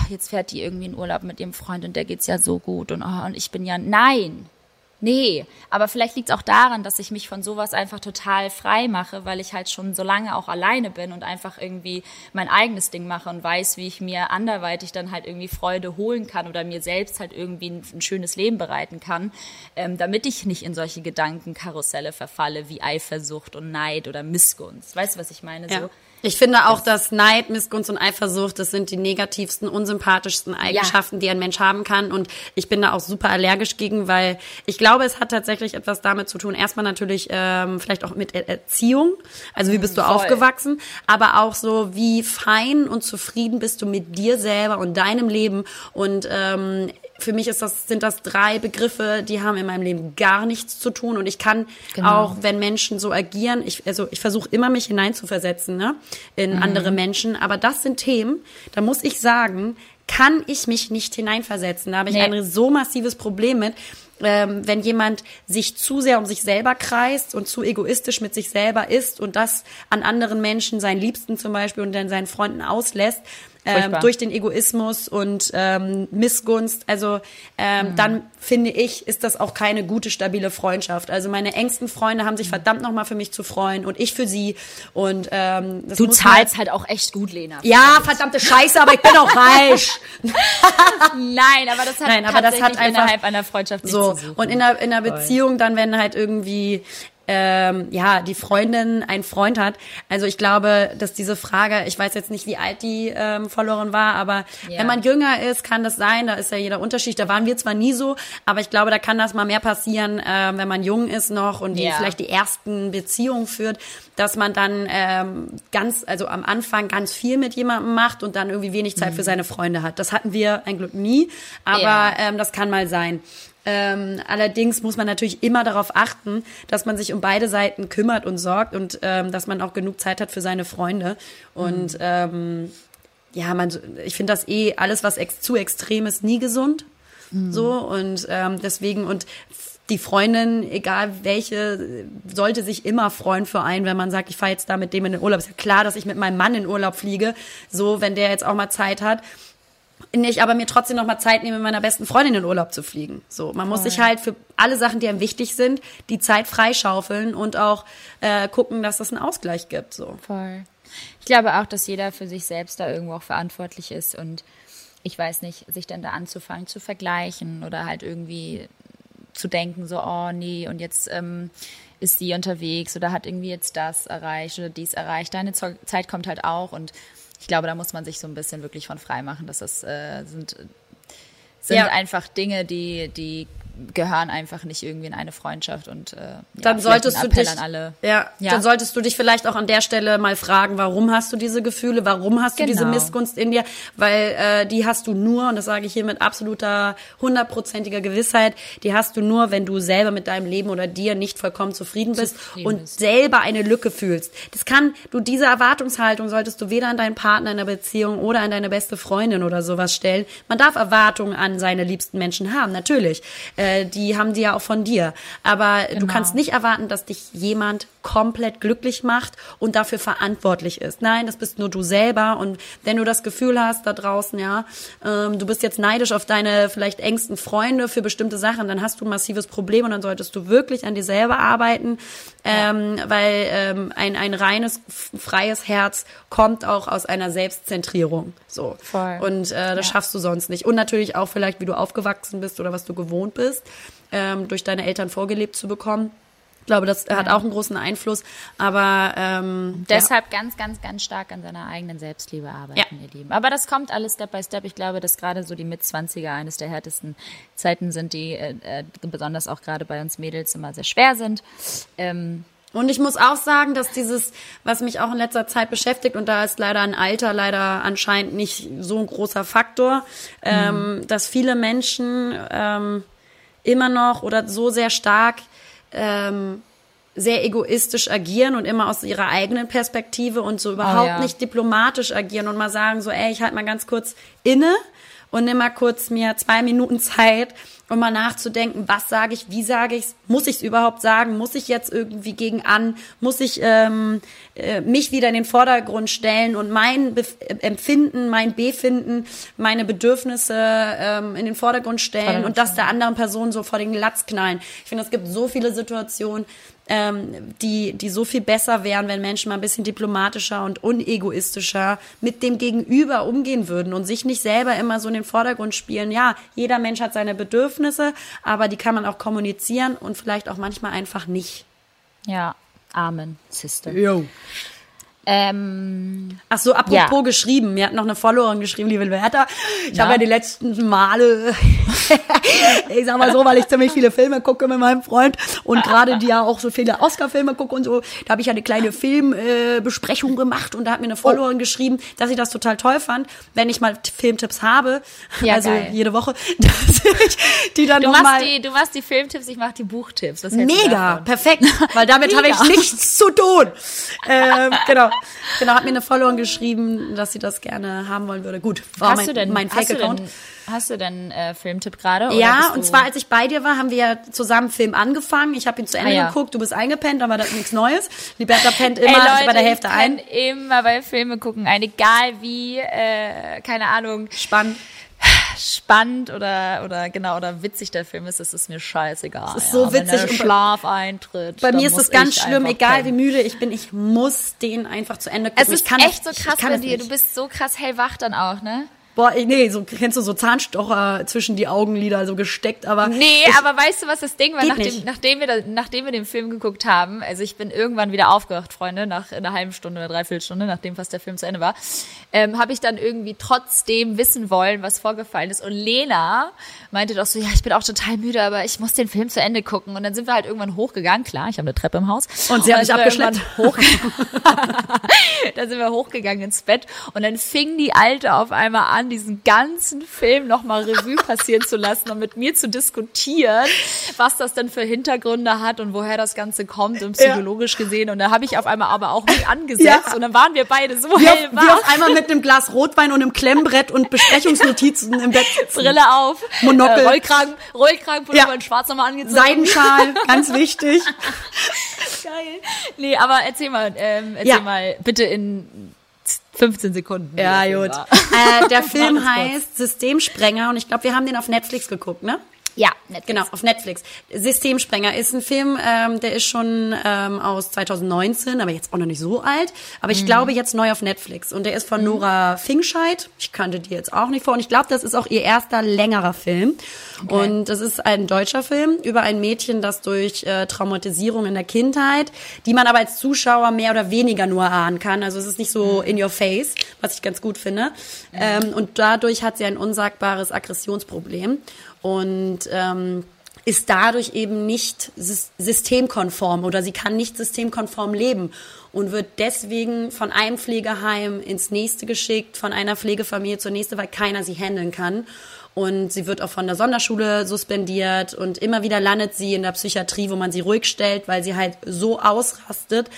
jetzt fährt die irgendwie in Urlaub mit ihrem Freund und der geht's ja so gut und, oh, und ich bin ja, nein, Nee, aber vielleicht liegt es auch daran, dass ich mich von sowas einfach total frei mache, weil ich halt schon so lange auch alleine bin und einfach irgendwie mein eigenes Ding mache und weiß, wie ich mir anderweitig dann halt irgendwie Freude holen kann oder mir selbst halt irgendwie ein, ein schönes Leben bereiten kann, ähm, damit ich nicht in solche Gedankenkarusselle verfalle wie Eifersucht und Neid oder Missgunst. Weißt du, was ich meine? Ja. So ich finde auch, dass Neid, Missgunst und Eifersucht, das sind die negativsten, unsympathischsten Eigenschaften, ja. die ein Mensch haben kann. Und ich bin da auch super allergisch gegen, weil ich glaube, es hat tatsächlich etwas damit zu tun. Erstmal natürlich ähm, vielleicht auch mit Erziehung. Also wie bist du Voll. aufgewachsen? Aber auch so, wie fein und zufrieden bist du mit dir selber und deinem Leben. Und ähm, für mich ist das, sind das drei Begriffe, die haben in meinem Leben gar nichts zu tun. Und ich kann genau. auch, wenn Menschen so agieren, ich, also ich versuche immer mich hineinzuversetzen ne, in mhm. andere Menschen. Aber das sind Themen, da muss ich sagen, kann ich mich nicht hineinversetzen. Da habe ich nee. ein so massives Problem mit. Ähm, wenn jemand sich zu sehr um sich selber kreist und zu egoistisch mit sich selber ist und das an anderen Menschen, seinen Liebsten zum Beispiel und dann seinen Freunden auslässt, ähm, durch den Egoismus und ähm, Missgunst. Also ähm, mhm. dann finde ich, ist das auch keine gute, stabile Freundschaft. Also meine engsten Freunde haben sich verdammt nochmal für mich zu freuen und ich für sie. Und ähm, das Du zahlst halt, auch echt gut, Lena. Ja, verdammte Scheiße, aber ich bin auch reich. Nein, aber das hat, Nein, aber das hat einfach, innerhalb einer Freundschaft so. Und in einer, in einer Beziehung dann, wenn halt irgendwie ähm, ja, die Freundin einen Freund hat. Also ich glaube, dass diese Frage, ich weiß jetzt nicht, wie alt die ähm, Followerin war, aber ja. wenn man jünger ist, kann das sein, da ist ja jeder Unterschied. Da waren wir zwar nie so, aber ich glaube, da kann das mal mehr passieren, äh, wenn man jung ist noch und die ja. vielleicht die ersten Beziehungen führt, dass man dann ähm, ganz, also am Anfang ganz viel mit jemandem macht und dann irgendwie wenig Zeit mhm. für seine Freunde hat. Das hatten wir ein Glück nie, aber ja. ähm, das kann mal sein. Ähm, allerdings muss man natürlich immer darauf achten, dass man sich um beide Seiten kümmert und sorgt und ähm, dass man auch genug Zeit hat für seine Freunde. Und mhm. ähm, ja, man, ich finde das eh alles, was ex zu extrem ist, nie gesund. Mhm. So und ähm, deswegen und die Freundin, egal welche, sollte sich immer freuen für einen, wenn man sagt, ich fahre jetzt da mit dem in den Urlaub. Ist ja klar, dass ich mit meinem Mann in Urlaub fliege. So, wenn der jetzt auch mal Zeit hat ich aber mir trotzdem noch mal Zeit nehme, mit meiner besten Freundin in Urlaub zu fliegen. So, man Voll. muss sich halt für alle Sachen, die einem wichtig sind, die Zeit freischaufeln und auch äh, gucken, dass es einen Ausgleich gibt. So. Voll. Ich glaube auch, dass jeder für sich selbst da irgendwo auch verantwortlich ist und ich weiß nicht, sich dann da anzufangen zu vergleichen oder halt irgendwie zu denken, so, oh nee, und jetzt ähm, ist sie unterwegs oder hat irgendwie jetzt das erreicht oder dies erreicht. Deine Zeit kommt halt auch und ich glaube, da muss man sich so ein bisschen wirklich von frei machen, das äh, sind, sind ja. einfach Dinge, die, die gehören einfach nicht irgendwie in eine Freundschaft und äh, ja, dann solltest du dich ja, ja, dann solltest du dich vielleicht auch an der Stelle mal fragen, warum hast du diese Gefühle, warum hast du genau. diese Missgunst in dir, weil äh, die hast du nur und das sage ich hier mit absoluter hundertprozentiger Gewissheit, die hast du nur, wenn du selber mit deinem Leben oder dir nicht vollkommen zufrieden bist zufrieden und bist. selber eine Lücke fühlst. Das kann du diese Erwartungshaltung solltest du weder an deinen Partner in der Beziehung oder an deine beste Freundin oder sowas stellen. Man darf Erwartungen an seine liebsten Menschen haben, natürlich. Äh, die haben die ja auch von dir. Aber genau. du kannst nicht erwarten, dass dich jemand komplett glücklich macht und dafür verantwortlich ist. Nein, das bist nur du selber. Und wenn du das Gefühl hast da draußen, ja, ähm, du bist jetzt neidisch auf deine vielleicht engsten Freunde für bestimmte Sachen, dann hast du ein massives Problem und dann solltest du wirklich an dir selber arbeiten, ähm, weil ähm, ein, ein reines, freies Herz kommt auch aus einer Selbstzentrierung. So. Voll. Und äh, das ja. schaffst du sonst nicht. Und natürlich auch vielleicht, wie du aufgewachsen bist oder was du gewohnt bist, ähm, durch deine Eltern vorgelebt zu bekommen. Ich glaube, das hat auch einen großen Einfluss. Aber ähm, deshalb ja. ganz, ganz, ganz stark an seiner eigenen Selbstliebe arbeiten, ja. ihr Lieben. Aber das kommt alles Step by Step. Ich glaube, dass gerade so die Mitzwanziger eines der härtesten Zeiten sind, die äh, äh, besonders auch gerade bei uns Mädels immer sehr schwer sind. Ähm, und ich muss auch sagen, dass dieses, was mich auch in letzter Zeit beschäftigt, und da ist leider ein Alter leider anscheinend nicht so ein großer Faktor, ähm, mhm. dass viele Menschen ähm, immer noch oder so sehr stark ähm, sehr egoistisch agieren und immer aus ihrer eigenen Perspektive und so überhaupt oh, ja. nicht diplomatisch agieren und mal sagen so, ey, ich halt mal ganz kurz inne und nimm mal kurz mir zwei Minuten Zeit, um mal nachzudenken, was sage ich, wie sage ich es, muss ich es überhaupt sagen, muss ich jetzt irgendwie gegen an, muss ich ähm, äh, mich wieder in den Vordergrund stellen und mein Bef Empfinden, mein Befinden, meine Bedürfnisse ähm, in den Vordergrund stellen und das der anderen Person so vor den Latz knallen. Ich finde, es gibt so viele Situationen, ähm, die, die so viel besser wären, wenn Menschen mal ein bisschen diplomatischer und unegoistischer mit dem Gegenüber umgehen würden und sich nicht selber immer so in den Vordergrund spielen. Ja, jeder Mensch hat seine Bedürfnisse, aber die kann man auch kommunizieren und vielleicht auch manchmal einfach nicht. Ja, Amen, Sister. Jo. Ähm, Ach so, apropos ja. geschrieben. Mir hat noch eine Followerin geschrieben, liebe Werther. Ich ja. habe ja die letzten Male, ich sag mal so, weil ich ziemlich viele Filme gucke mit meinem Freund und gerade die ja auch so viele Oscar-Filme gucke und so, da habe ich ja eine kleine Filmbesprechung äh, gemacht und da hat mir eine Followerin oh. geschrieben, dass ich das total toll fand, wenn ich mal Filmtipps habe, ja, also geil. jede Woche, dass ich die dann nochmal... Du machst die Filmtipps, ich mach die Buchtipps. Mega, perfekt, weil damit habe ich nichts zu tun. Ähm, genau. Genau, hat mir eine Followerin geschrieben, dass sie das gerne haben wollen würde. Gut, war hast mein, du denn, mein Fake-Account. Hast du denn äh, Filmtipp gerade? Ja, und zwar als ich bei dir war, haben wir ja zusammen Film angefangen. Ich habe ihn zu Ende ah, ja. geguckt, du bist eingepennt, aber das ist nichts Neues. Liberta pennt immer Ey, Leute, bei der Hälfte ein. immer bei Filme gucken, ein, egal wie, äh, keine Ahnung. Spannend spannend oder oder genau oder witzig der Film ist, ist es mir scheißegal. Es ist so ja. witzig Wenn der Schlaf eintritt. Bei mir ist es ganz schlimm, egal wie müde ich bin, ich muss den einfach zu Ende gucken. Es ist echt so krass bei dir. Du bist so krass hellwach dann auch, ne? Boah, nee, so kennst du so Zahnstocher zwischen die Augenlider so gesteckt, aber. Nee, ich, aber weißt du, was das Ding war? Nachdem, nachdem, wir da, nachdem wir den Film geguckt haben, also ich bin irgendwann wieder aufgewacht, Freunde, nach einer halben Stunde oder dreiviertel Stunde, nachdem fast der Film zu Ende war, ähm, habe ich dann irgendwie trotzdem wissen wollen, was vorgefallen ist. Und Lena meinte doch so, ja, ich bin auch total müde, aber ich muss den Film zu Ende gucken. Und dann sind wir halt irgendwann hochgegangen, klar, ich habe eine Treppe im Haus. Und sie hat mich abgeschleppt. Hoch dann sind wir hochgegangen ins Bett und dann fing die Alte auf einmal an, diesen ganzen Film nochmal Revue passieren zu lassen und mit mir zu diskutieren, was das denn für Hintergründe hat und woher das Ganze kommt und psychologisch ja. gesehen. Und da habe ich auf einmal aber auch mit angesetzt ja. und dann waren wir beide so wie hellwach. Auf, wie auf einmal mit einem Glas Rotwein und einem Klemmbrett und Besprechungsnotizen im Bett. Brille auf, Monokel. Äh, Rollkragen, Rollkragen, ja. schwarz nochmal angezogen. Seidenschal, ganz wichtig. Geil. Nee, aber erzähl mal, ähm, erzähl ja. mal bitte in 15 Sekunden. Ja, gut. Äh, der Film heißt Systemsprenger und ich glaube, wir haben den auf Netflix geguckt, ne? Ja, Netflix. genau, auf Netflix. Systemsprenger ist ein Film, ähm, der ist schon ähm, aus 2019, aber jetzt auch noch nicht so alt. Aber ich mhm. glaube jetzt neu auf Netflix. Und der ist von mhm. Nora Fingscheid. Ich kannte die jetzt auch nicht vor. Und ich glaube, das ist auch ihr erster längerer Film. Okay. Und das ist ein deutscher Film über ein Mädchen, das durch äh, Traumatisierung in der Kindheit, die man aber als Zuschauer mehr oder weniger nur ahnen kann. Also es ist nicht so mhm. in your face, was ich ganz gut finde. Ähm, und dadurch hat sie ein unsagbares Aggressionsproblem. Und ähm, ist dadurch eben nicht systemkonform oder sie kann nicht systemkonform leben und wird deswegen von einem Pflegeheim ins nächste geschickt, von einer Pflegefamilie zur nächsten, weil keiner sie handeln kann. Und sie wird auch von der Sonderschule suspendiert und immer wieder landet sie in der Psychiatrie, wo man sie ruhig stellt, weil sie halt so ausrastet.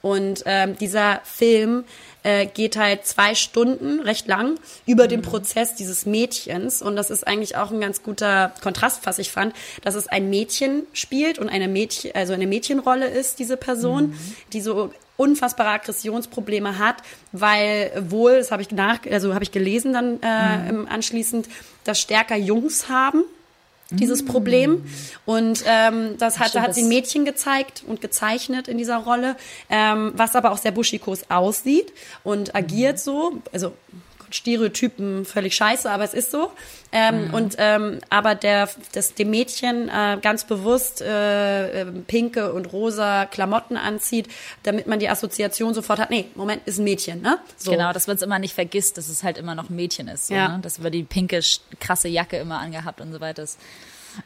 Und ähm, dieser Film äh, geht halt zwei Stunden, recht lang, über mhm. den Prozess dieses Mädchens. Und das ist eigentlich auch ein ganz guter Kontrast, was ich fand, dass es ein Mädchen spielt und eine Mädchen, also eine Mädchenrolle ist, diese Person, mhm. die so unfassbare Aggressionsprobleme hat, weil wohl, das habe ich nach, also habe ich gelesen dann äh, mhm. anschließend, dass stärker Jungs haben dieses Problem. Und ähm, das hat, da hat sie ein Mädchen gezeigt und gezeichnet in dieser Rolle, ähm, was aber auch sehr buschikos aussieht und agiert so. Also Stereotypen völlig scheiße, aber es ist so. Ähm, mhm. Und ähm, aber der das dem Mädchen äh, ganz bewusst äh, äh, pinke und rosa Klamotten anzieht, damit man die Assoziation sofort hat. Nee, Moment, ist ein Mädchen, ne? So. Genau, dass man es immer nicht vergisst, dass es halt immer noch ein Mädchen ist. So, ja. ne? Dass wir die pinke krasse Jacke immer angehabt und so weiter. Ist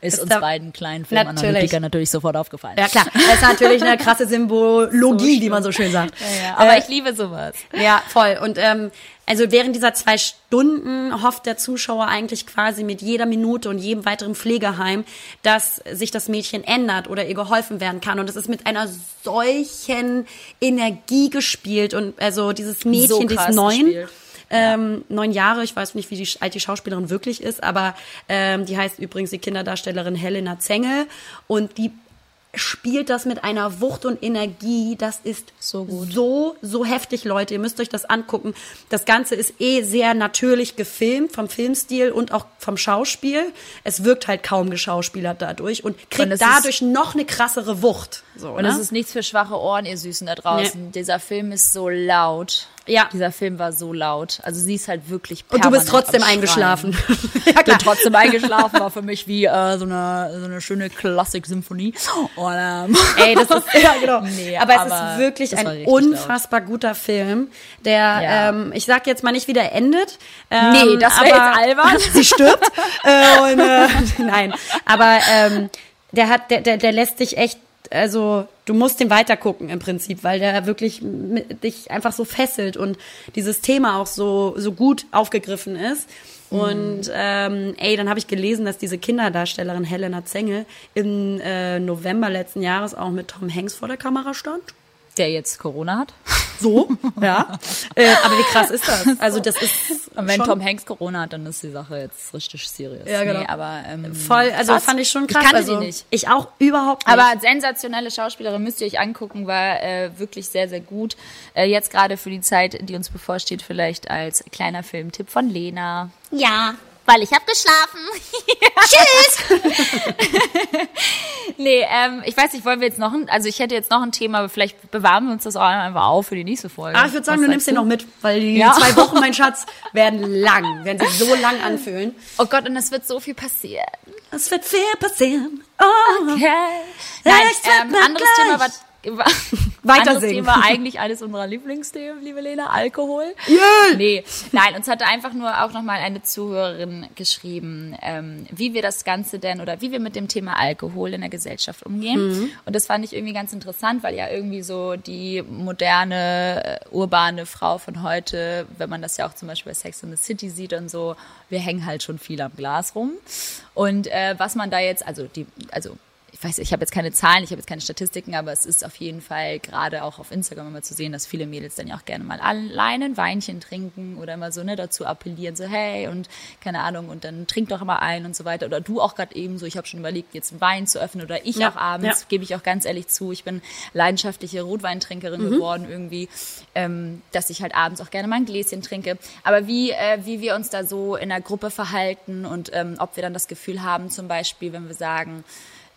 ist uns beiden kleinen Filmanalytikern natürlich sofort aufgefallen. Ja klar, das ist natürlich eine krasse Symbologie, so die man so schön sagt. Ja, ja. Aber äh, ich liebe sowas. Ja, voll. Und ähm, also während dieser zwei Stunden hofft der Zuschauer eigentlich quasi mit jeder Minute und jedem weiteren Pflegeheim, dass sich das Mädchen ändert oder ihr geholfen werden kann. Und es ist mit einer solchen Energie gespielt und also dieses Mädchen, so dieses neun. Ähm, neun Jahre, ich weiß nicht, wie die, alt die Schauspielerin wirklich ist, aber ähm, die heißt übrigens die Kinderdarstellerin Helena Zengel und die spielt das mit einer Wucht und Energie. Das ist so gut. so, so heftig, Leute. Ihr müsst euch das angucken. Das Ganze ist eh sehr natürlich gefilmt vom Filmstil und auch vom Schauspiel. Es wirkt halt kaum geschauspielert dadurch und kriegt und dadurch noch eine krassere Wucht. So, und ne? ist nichts für schwache Ohren, ihr Süßen da draußen. Nee. Dieser Film ist so laut. Ja. Dieser Film war so laut. Also sie ist halt wirklich Und du bist trotzdem eingeschlafen. ja, ich bin trotzdem eingeschlafen, war für mich wie äh, so, eine, so eine schöne Klassik-Symphonie. ähm. Ey, das ist, ja genau. Nee, aber, aber, es ist wirklich ein unfassbar laut. guter Film, der, ja. ähm, ich sag jetzt mal nicht, wie der endet. Ähm, nee, das wäre jetzt albern. sie stirbt. äh, und, äh, nein, aber ähm, der hat, der, der, der lässt sich echt also du musst den weitergucken im Prinzip, weil der wirklich dich einfach so fesselt und dieses Thema auch so, so gut aufgegriffen ist. Mhm. Und ähm, ey, dann habe ich gelesen, dass diese Kinderdarstellerin Helena Zengel im äh, November letzten Jahres auch mit Tom Hanks vor der Kamera stand. Der jetzt Corona hat. So, ja. äh, aber wie krass ist das? Also das ist. Und wenn Tom Hanks Corona hat, dann ist die Sache jetzt richtig serious. Ja, genau. Nee, aber ähm, voll, also krass. fand ich schon krass. Ich kannte also, die nicht. Ich auch überhaupt nicht. Aber sensationelle Schauspielerin müsst ihr euch angucken, war äh, wirklich sehr, sehr gut. Äh, jetzt gerade für die Zeit, die uns bevorsteht, vielleicht als kleiner Filmtipp von Lena. Ja weil ich habe geschlafen. Tschüss. nee, ähm, ich weiß nicht, wollen wir jetzt noch ein, also ich hätte jetzt noch ein Thema, aber vielleicht bewahren wir uns das auch einfach auf für die nächste Folge. Ah, ich würde sagen, Was du nimmst den noch mit, weil die ja? zwei Wochen, mein Schatz, werden lang, werden sich so lang anfühlen. Oh Gott, und es wird so viel passieren. Es wird viel passieren. Oh. Okay. Nein, ähm, anderes gleich. Thema, was weiter singen. Thema eigentlich eines unserer Lieblingsthemen, liebe Lena, Alkohol. Yeah. Nee, nein, uns hatte einfach nur auch nochmal eine Zuhörerin geschrieben, ähm, wie wir das Ganze denn oder wie wir mit dem Thema Alkohol in der Gesellschaft umgehen. Mhm. Und das fand ich irgendwie ganz interessant, weil ja irgendwie so die moderne, äh, urbane Frau von heute, wenn man das ja auch zum Beispiel bei Sex in the City sieht und so, wir hängen halt schon viel am Glas rum. Und äh, was man da jetzt, also die, also ich weiß, ich habe jetzt keine Zahlen, ich habe jetzt keine Statistiken, aber es ist auf jeden Fall gerade auch auf Instagram immer zu sehen, dass viele Mädels dann ja auch gerne mal alleine ein Weinchen trinken oder immer so ne dazu appellieren, so hey und keine Ahnung und dann trink doch immer ein und so weiter oder du auch gerade eben so, ich habe schon überlegt, jetzt einen Wein zu öffnen oder ich ja, auch abends, ja. gebe ich auch ganz ehrlich zu, ich bin leidenschaftliche Rotweintrinkerin mhm. geworden irgendwie, ähm, dass ich halt abends auch gerne mal ein Gläschen trinke, aber wie, äh, wie wir uns da so in der Gruppe verhalten und ähm, ob wir dann das Gefühl haben, zum Beispiel, wenn wir sagen,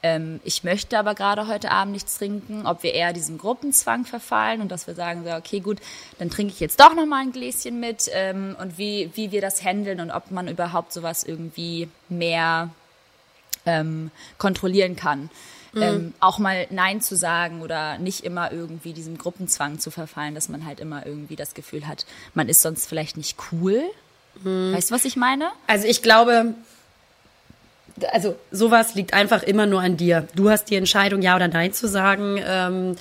ähm, ich möchte aber gerade heute Abend nichts trinken, ob wir eher diesem Gruppenzwang verfallen und dass wir sagen, so, okay, gut, dann trinke ich jetzt doch noch mal ein Gläschen mit ähm, und wie, wie wir das handeln und ob man überhaupt sowas irgendwie mehr ähm, kontrollieren kann. Mhm. Ähm, auch mal Nein zu sagen oder nicht immer irgendwie diesem Gruppenzwang zu verfallen, dass man halt immer irgendwie das Gefühl hat, man ist sonst vielleicht nicht cool. Mhm. Weißt du, was ich meine? Also ich glaube, also sowas liegt einfach immer nur an dir. Du hast die Entscheidung, ja oder nein zu sagen. Ähm,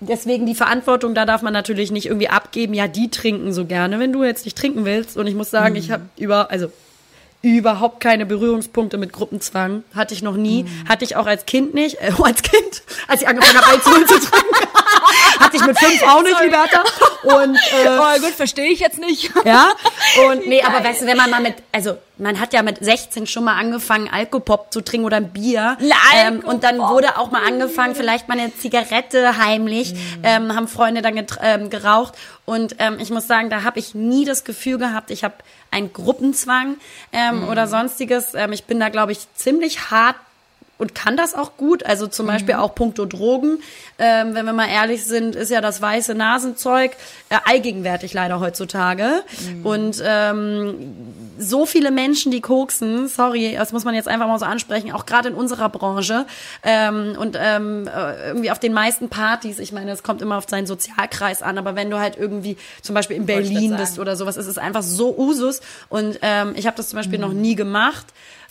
deswegen die Verantwortung, da darf man natürlich nicht irgendwie abgeben, ja, die trinken so gerne, wenn du jetzt nicht trinken willst. Und ich muss sagen, mhm. ich habe über, also überhaupt keine Berührungspunkte mit Gruppenzwang. Hatte ich noch nie. Mhm. Hatte ich auch als Kind nicht. Äh, als Kind, als ich angefangen habe, Alkohol zu trinken. Hatte ich mit fünf auch nicht, Liberta. Und, äh, oh gut, verstehe ich jetzt nicht. ja. Und nee, aber weißt du, wenn man mal mit, also man hat ja mit 16 schon mal angefangen, Alkopop zu trinken oder ein Bier. Ähm, und dann wurde auch mal angefangen, vielleicht mal eine Zigarette heimlich, mhm. ähm, haben Freunde dann ähm, geraucht. Und ähm, ich muss sagen, da habe ich nie das Gefühl gehabt, ich habe einen Gruppenzwang ähm, mhm. oder sonstiges. Ähm, ich bin da, glaube ich, ziemlich hart und kann das auch gut. Also zum mhm. Beispiel auch puncto Drogen. Ähm, wenn wir mal ehrlich sind, ist ja das weiße Nasenzeug äh, allgegenwärtig leider heutzutage. Mhm. Und ähm, so viele Menschen, die koksen, sorry, das muss man jetzt einfach mal so ansprechen, auch gerade in unserer Branche ähm, und ähm, äh, irgendwie auf den meisten Partys, ich meine, es kommt immer auf seinen Sozialkreis an, aber wenn du halt irgendwie zum Beispiel in Berlin bist oder sowas, ist es einfach so Usus. Und ähm, ich habe das zum Beispiel mhm. noch nie gemacht.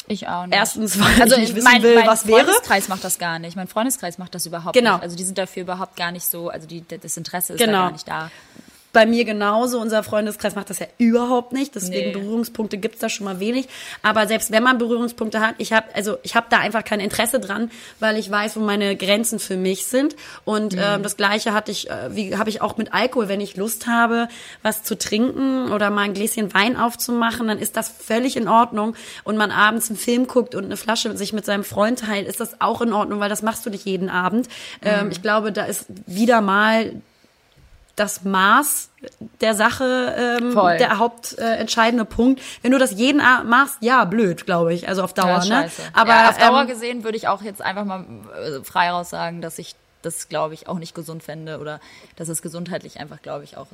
Ich auch nicht. Erstens, weil also ich nicht wissen mein, will, mein was wäre. Mein Freundeskreis macht das gar nicht. Mein Freundeskreis macht das überhaupt genau. nicht. Also die sind dafür überhaupt gar nicht so, also die, das Interesse ist genau. da gar nicht da bei mir genauso. Unser Freundeskreis macht das ja überhaupt nicht. Deswegen nee. Berührungspunkte gibt's da schon mal wenig. Aber selbst wenn man Berührungspunkte hat, ich habe also ich habe da einfach kein Interesse dran, weil ich weiß, wo meine Grenzen für mich sind. Und mhm. ähm, das Gleiche hatte ich, äh, wie habe ich auch mit Alkohol. Wenn ich Lust habe, was zu trinken oder mal ein Gläschen Wein aufzumachen, dann ist das völlig in Ordnung. Und man abends einen Film guckt und eine Flasche sich mit seinem Freund teilt, ist das auch in Ordnung, weil das machst du nicht jeden Abend. Ähm, mhm. Ich glaube, da ist wieder mal das Maß der Sache ähm, der hauptentscheidende äh, Punkt. Wenn du das jeden Abend machst, ja, blöd, glaube ich. Also auf Dauer, ja, ne? Aber ja, auf Dauer ähm, gesehen würde ich auch jetzt einfach mal äh, frei raus sagen, dass ich das, glaube ich, auch nicht gesund fände oder dass es gesundheitlich einfach, glaube ich, auch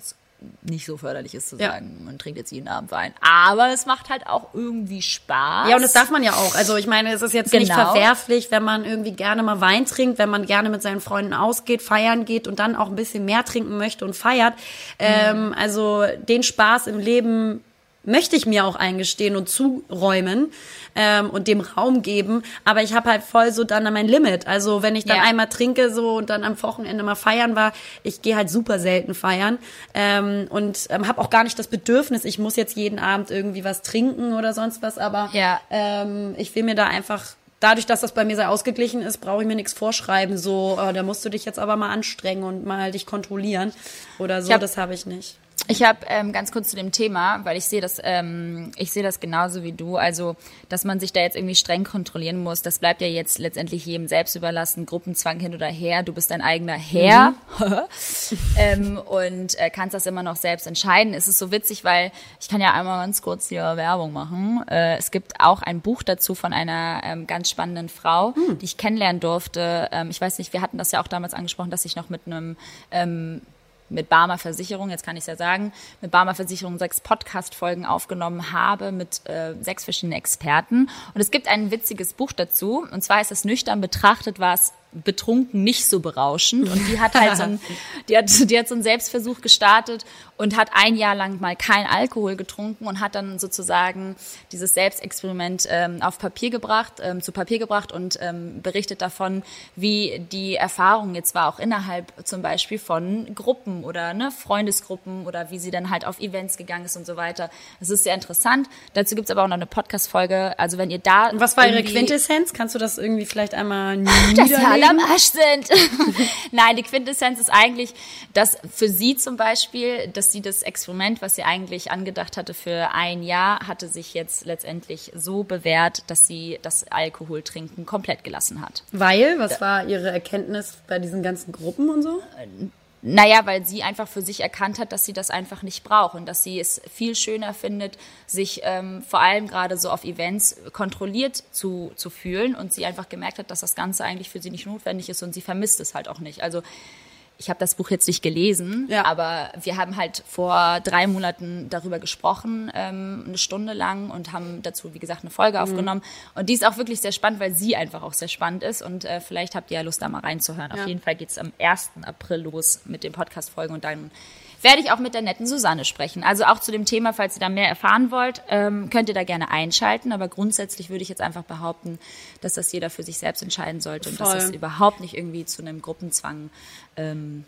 nicht so förderlich ist zu sagen, ja. man trinkt jetzt jeden Abend Wein. Aber es macht halt auch irgendwie Spaß. Ja, und das darf man ja auch. Also ich meine, es ist jetzt genau. nicht verwerflich, wenn man irgendwie gerne mal Wein trinkt, wenn man gerne mit seinen Freunden ausgeht, feiern geht und dann auch ein bisschen mehr trinken möchte und feiert. Mhm. Ähm, also den Spaß im Leben möchte ich mir auch eingestehen und zuräumen ähm, und dem Raum geben. Aber ich habe halt voll so dann mein Limit. Also wenn ich dann ja. einmal trinke so und dann am Wochenende mal feiern war, ich gehe halt super selten feiern ähm, und ähm, habe auch gar nicht das Bedürfnis, ich muss jetzt jeden Abend irgendwie was trinken oder sonst was. Aber ja. ähm, ich will mir da einfach dadurch, dass das bei mir sehr ausgeglichen ist, brauche ich mir nichts vorschreiben. So, äh, da musst du dich jetzt aber mal anstrengen und mal dich kontrollieren oder so. Hab, das habe ich nicht. Ich habe ähm, ganz kurz zu dem Thema, weil ich sehe das, ähm, ich sehe das genauso wie du. Also, dass man sich da jetzt irgendwie streng kontrollieren muss, das bleibt ja jetzt letztendlich jedem selbst überlassen. Gruppenzwang hin oder her, du bist dein eigener Herr mhm. ähm, und äh, kannst das immer noch selbst entscheiden. Es ist so witzig, weil ich kann ja einmal ganz kurz hier Werbung machen. Äh, es gibt auch ein Buch dazu von einer ähm, ganz spannenden Frau, mhm. die ich kennenlernen durfte. Ähm, ich weiß nicht, wir hatten das ja auch damals angesprochen, dass ich noch mit einem ähm, mit Barmer Versicherung, jetzt kann ich es ja sagen, mit Barmer Versicherung sechs Podcast-Folgen aufgenommen habe mit äh, sechs verschiedenen Experten. Und es gibt ein witziges Buch dazu. Und zwar ist es nüchtern betrachtet, war es betrunken nicht so berauschend. Und die hat halt so ein, die hat, die hat so einen Selbstversuch gestartet und hat ein Jahr lang mal kein Alkohol getrunken und hat dann sozusagen dieses Selbstexperiment ähm, auf Papier gebracht, ähm, zu Papier gebracht und ähm, berichtet davon, wie die Erfahrung jetzt war, auch innerhalb zum Beispiel von Gruppen oder ne, Freundesgruppen oder wie sie dann halt auf Events gegangen ist und so weiter. Das ist sehr interessant. Dazu gibt's aber auch noch eine Podcast-Folge. Also wenn ihr da. Und was war ihre Quintessenz? Kannst du das irgendwie vielleicht einmal niederlegen? Alle am Arsch sind. Nein, die Quintessenz ist eigentlich, dass für sie zum Beispiel, dass sie das Experiment, was sie eigentlich angedacht hatte für ein Jahr, hatte sich jetzt letztendlich so bewährt, dass sie das Alkoholtrinken komplett gelassen hat. Weil? Was war ihre Erkenntnis bei diesen ganzen Gruppen und so? Naja, weil sie einfach für sich erkannt hat, dass sie das einfach nicht braucht und dass sie es viel schöner findet, sich ähm, vor allem gerade so auf Events kontrolliert zu, zu fühlen und sie einfach gemerkt hat, dass das Ganze eigentlich für sie nicht notwendig ist und sie vermisst es halt auch nicht. Also ich habe das Buch jetzt nicht gelesen, ja. aber wir haben halt vor drei Monaten darüber gesprochen, ähm, eine Stunde lang und haben dazu, wie gesagt, eine Folge mhm. aufgenommen. Und die ist auch wirklich sehr spannend, weil sie einfach auch sehr spannend ist. Und äh, vielleicht habt ihr ja Lust, da mal reinzuhören. Ja. Auf jeden Fall geht's am 1. April los mit den Podcast-Folgen und dann werde ich auch mit der netten Susanne sprechen. Also auch zu dem Thema, falls ihr da mehr erfahren wollt, ähm, könnt ihr da gerne einschalten. Aber grundsätzlich würde ich jetzt einfach behaupten, dass das jeder für sich selbst entscheiden sollte und Voll. dass es überhaupt nicht irgendwie zu einem Gruppenzwang ähm,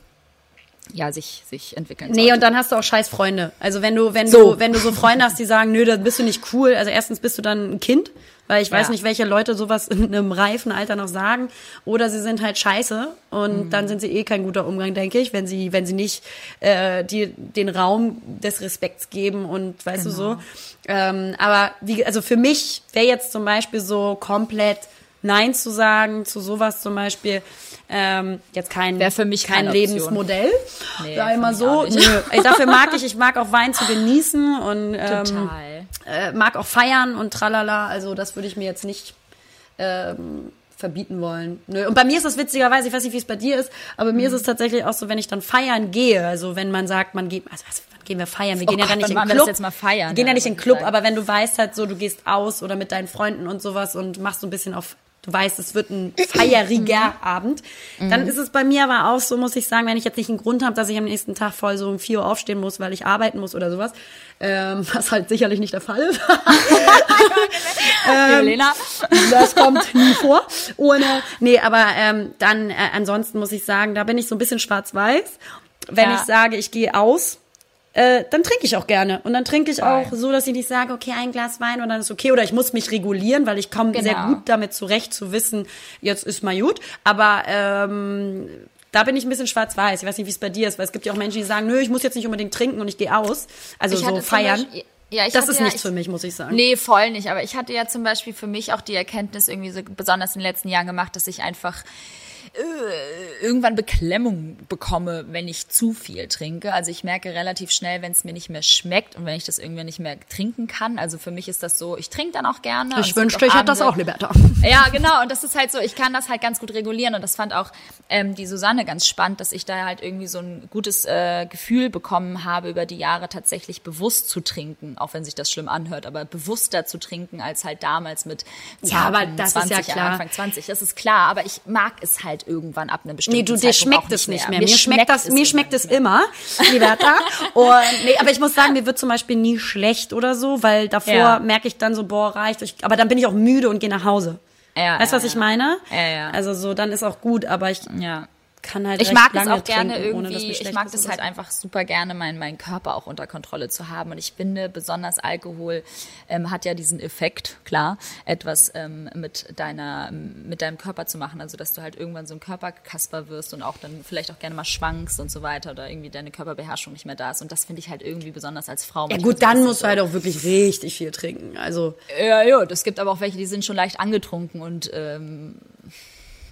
ja, sich, sich entwickeln sollte. Nee, und dann hast du auch scheiß Freunde. Also wenn du, wenn so. du, wenn du so Freunde hast, die sagen, nö, da bist du nicht cool. Also erstens bist du dann ein Kind, weil ich weiß ja. nicht, welche Leute sowas in einem reifen Alter noch sagen. Oder sie sind halt scheiße und mhm. dann sind sie eh kein guter Umgang, denke ich, wenn sie, wenn sie nicht äh, die, den Raum des Respekts geben und weißt genau. du so. Genau. Ähm, aber wie, also für mich wäre jetzt zum Beispiel so komplett Nein zu sagen zu sowas zum Beispiel ähm, jetzt kein, Wäre für mich kein Lebensmodell. Nee, sag ich mal so. Nö. Dafür mag ich, ich mag auch Wein zu genießen und ähm, äh, mag auch feiern und tralala. Also das würde ich mir jetzt nicht ähm, verbieten wollen. Nö. Und bei mir ist es witzigerweise, ich weiß nicht, wie es bei dir ist, aber bei mir ist es tatsächlich auch so, wenn ich dann feiern gehe, also wenn man sagt, man geht, also was, gehen wir feiern? Wir oh gehen Gott, ja dann nicht in den Club. mal feiern, wir gehen ja, ja nicht in den Club, aber wenn du weißt halt so, du gehst aus oder mit deinen Freunden und sowas und machst so ein bisschen auf du weißt, es wird ein feieriger mhm. Abend. Dann ist es bei mir aber auch so, muss ich sagen, wenn ich jetzt nicht einen Grund habe, dass ich am nächsten Tag voll so um vier Uhr aufstehen muss, weil ich arbeiten muss oder sowas, ähm, was halt sicherlich nicht der Fall ist. ähm, Lena. Das kommt nie vor. Ohne, nee, aber ähm, dann äh, ansonsten muss ich sagen, da bin ich so ein bisschen schwarz-weiß. Wenn ja. ich sage, ich gehe aus, äh, dann trinke ich auch gerne. Und dann trinke ich auch so, dass ich nicht sage, okay, ein Glas Wein und dann ist okay. Oder ich muss mich regulieren, weil ich komme genau. sehr gut damit zurecht zu wissen, jetzt ist mal gut. Aber ähm, da bin ich ein bisschen schwarz-weiß. Ich weiß nicht, wie es bei dir ist, weil es gibt ja auch Menschen, die sagen, nö, ich muss jetzt nicht unbedingt trinken und ich gehe aus. Also ich so feiern. Ja, ich das ist ja, nichts für mich, muss ich sagen. Nee, voll nicht. Aber ich hatte ja zum Beispiel für mich auch die Erkenntnis irgendwie so besonders in den letzten Jahren gemacht, dass ich einfach äh, irgendwann Beklemmung bekomme, wenn ich zu viel trinke. Also ich merke relativ schnell, wenn es mir nicht mehr schmeckt und wenn ich das irgendwann nicht mehr trinken kann. Also für mich ist das so, ich trinke dann auch gerne. Ich wünschte, ich hätte das auch, Liberta. Ja, genau. Und das ist halt so, ich kann das halt ganz gut regulieren. Und das fand auch ähm, die Susanne ganz spannend, dass ich da halt irgendwie so ein gutes äh, Gefühl bekommen habe, über die Jahre tatsächlich bewusst zu trinken, auch wenn sich das schlimm anhört, aber bewusster zu trinken als halt damals mit 20, ja, aber das 20, ist ja klar. Anfang 20. Das ist klar, aber ich mag es halt irgendwann ab einem bestimmten Nee, du, dir schmeckt es nicht mehr. Mir, mir schmeckt das, mir schmeckt es immer, Liberta. Und, nee, aber ich muss sagen, mir wird zum Beispiel nie schlecht oder so, weil davor ja. merke ich dann so, boah, reicht. Ich, aber dann bin ich auch müde und gehe nach Hause. Ja, weißt du, ja, was ich meine? Ja, ja. Also so, dann ist auch gut, aber ich, ja kann halt ich mag es auch gerne trinken, irgendwie ich mag das halt einfach super gerne meinen meinen Körper auch unter Kontrolle zu haben. Und ich finde besonders Alkohol ähm, hat ja diesen Effekt klar etwas ähm, mit deiner mit deinem Körper zu machen. Also dass du halt irgendwann so ein Körperkasper wirst und auch dann vielleicht auch gerne mal schwankst und so weiter oder irgendwie deine Körperbeherrschung nicht mehr da ist. Und das finde ich halt irgendwie besonders als Frau ja gut dann musst du halt auch wirklich richtig viel trinken. Also ja ja das gibt aber auch welche die sind schon leicht angetrunken und ähm,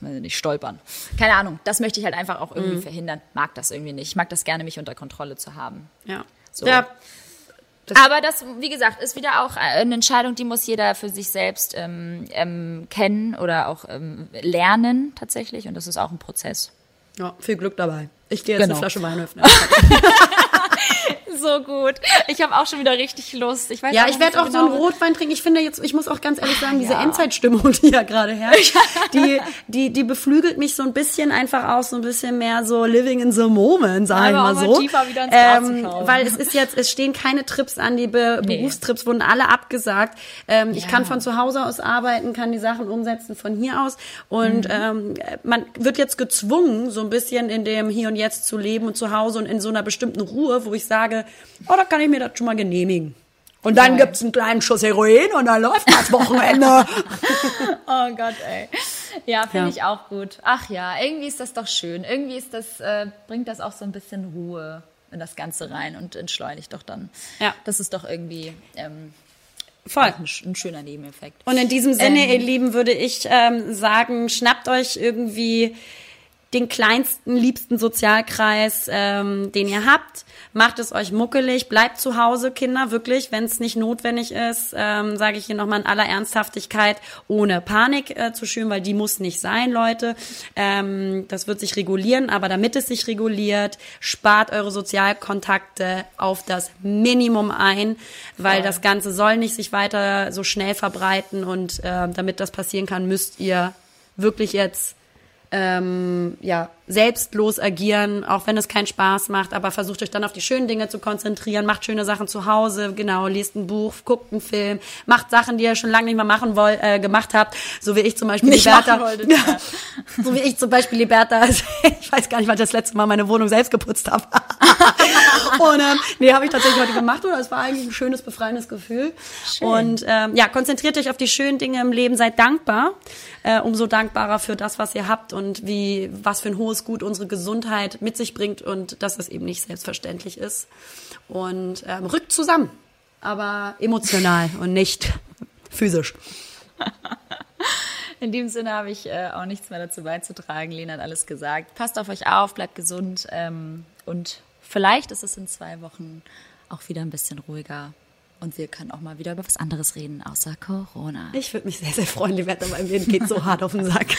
nicht stolpern. Keine Ahnung, das möchte ich halt einfach auch irgendwie mhm. verhindern. Mag das irgendwie nicht. Ich mag das gerne, mich unter Kontrolle zu haben. Ja. So. Ja. Das Aber das, wie gesagt, ist wieder auch eine Entscheidung, die muss jeder für sich selbst ähm, ähm, kennen oder auch ähm, lernen tatsächlich. Und das ist auch ein Prozess. Ja, viel Glück dabei. Ich gehe jetzt genau. eine Flasche Wein öffnen. so gut. Ich habe auch schon wieder richtig Lust. Ich weiß ja, ich werde auch genau. so einen Rotwein trinken. Ich finde jetzt, ich muss auch ganz ehrlich sagen, Ach, diese ja. Endzeitstimmung, die ja gerade herrscht, die, die, die beflügelt mich so ein bisschen einfach auch so ein bisschen mehr so living in the moment, sagen wir mal so. Tiefer wieder ins ähm, weil es ist jetzt, es stehen keine Trips an, die Be nee. Berufstrips wurden alle abgesagt. Ähm, ja. Ich kann von zu Hause aus arbeiten, kann die Sachen umsetzen von hier aus und mhm. ähm, man wird jetzt gezwungen, so ein bisschen in dem Hier und Jetzt zu leben und zu Hause und in so einer bestimmten Ruhe, wo ich sage, oh, da kann ich mir das schon mal genehmigen. Und dann Geil. gibt's einen kleinen Schuss Heroin und dann läuft das Wochenende. oh Gott, ey. Ja, finde ja. ich auch gut. Ach ja, irgendwie ist das doch schön. Irgendwie ist das, äh, bringt das auch so ein bisschen Ruhe in das Ganze rein und entschleunigt doch dann. Ja. Das ist doch irgendwie ähm, Voll. Ein, ein, schöner Nebeneffekt. Und in diesem Sinne, ähm, ihr Lieben, würde ich ähm, sagen, schnappt euch irgendwie den kleinsten, liebsten Sozialkreis, ähm, den ihr habt. Macht es euch muckelig, bleibt zu Hause, Kinder, wirklich, wenn es nicht notwendig ist, ähm, sage ich hier nochmal in aller Ernsthaftigkeit, ohne Panik äh, zu schüren, weil die muss nicht sein, Leute. Ähm, das wird sich regulieren, aber damit es sich reguliert, spart eure Sozialkontakte auf das Minimum ein, weil ja. das Ganze soll nicht sich weiter so schnell verbreiten und äh, damit das passieren kann, müsst ihr wirklich jetzt ähm, ja, selbstlos agieren, auch wenn es keinen Spaß macht, aber versucht euch dann auf die schönen Dinge zu konzentrieren, macht schöne Sachen zu Hause, genau, liest ein Buch, guckt einen Film, macht Sachen, die ihr schon lange nicht mehr machen wollt, äh, gemacht habt, so wie ich zum Beispiel nicht Liberta, wolltet, ja. so wie ich zum Beispiel Liberta, ich weiß gar nicht, wann ich das letzte Mal meine Wohnung selbst geputzt habe. und ähm, nee, habe ich tatsächlich heute gemacht und es war eigentlich ein schönes, befreiendes Gefühl. Schön. Und ähm, ja, konzentriert euch auf die schönen Dinge im Leben, seid dankbar, äh, umso dankbarer für das, was ihr habt und wie was für ein hohes Gut unsere Gesundheit mit sich bringt und dass es eben nicht selbstverständlich ist. Und ähm, rückt zusammen, aber emotional und nicht physisch. In dem Sinne habe ich äh, auch nichts mehr dazu beizutragen. Lena hat alles gesagt. Passt auf euch auf, bleibt gesund ähm, und vielleicht ist es in zwei Wochen auch wieder ein bisschen ruhiger und wir können auch mal wieder über was anderes reden, außer Corona. Ich würde mich sehr, sehr freuen. Die Wetter bei mir geht so hart auf den Sack.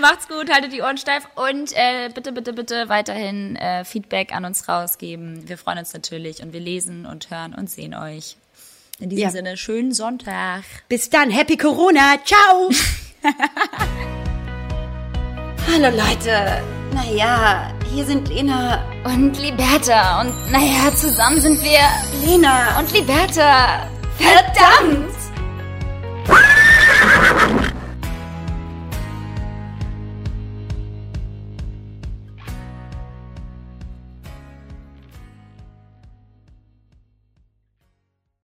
Macht's gut, haltet die Ohren steif und äh, bitte, bitte, bitte weiterhin äh, Feedback an uns rausgeben. Wir freuen uns natürlich und wir lesen und hören und sehen euch. In diesem ja. Sinne, schönen Sonntag. Bis dann, Happy Corona. Ciao. Hallo Leute. Naja, hier sind Lena. Und Liberta. Und naja, zusammen sind wir. Lena. Und Liberta. Verdammt! Verdammt.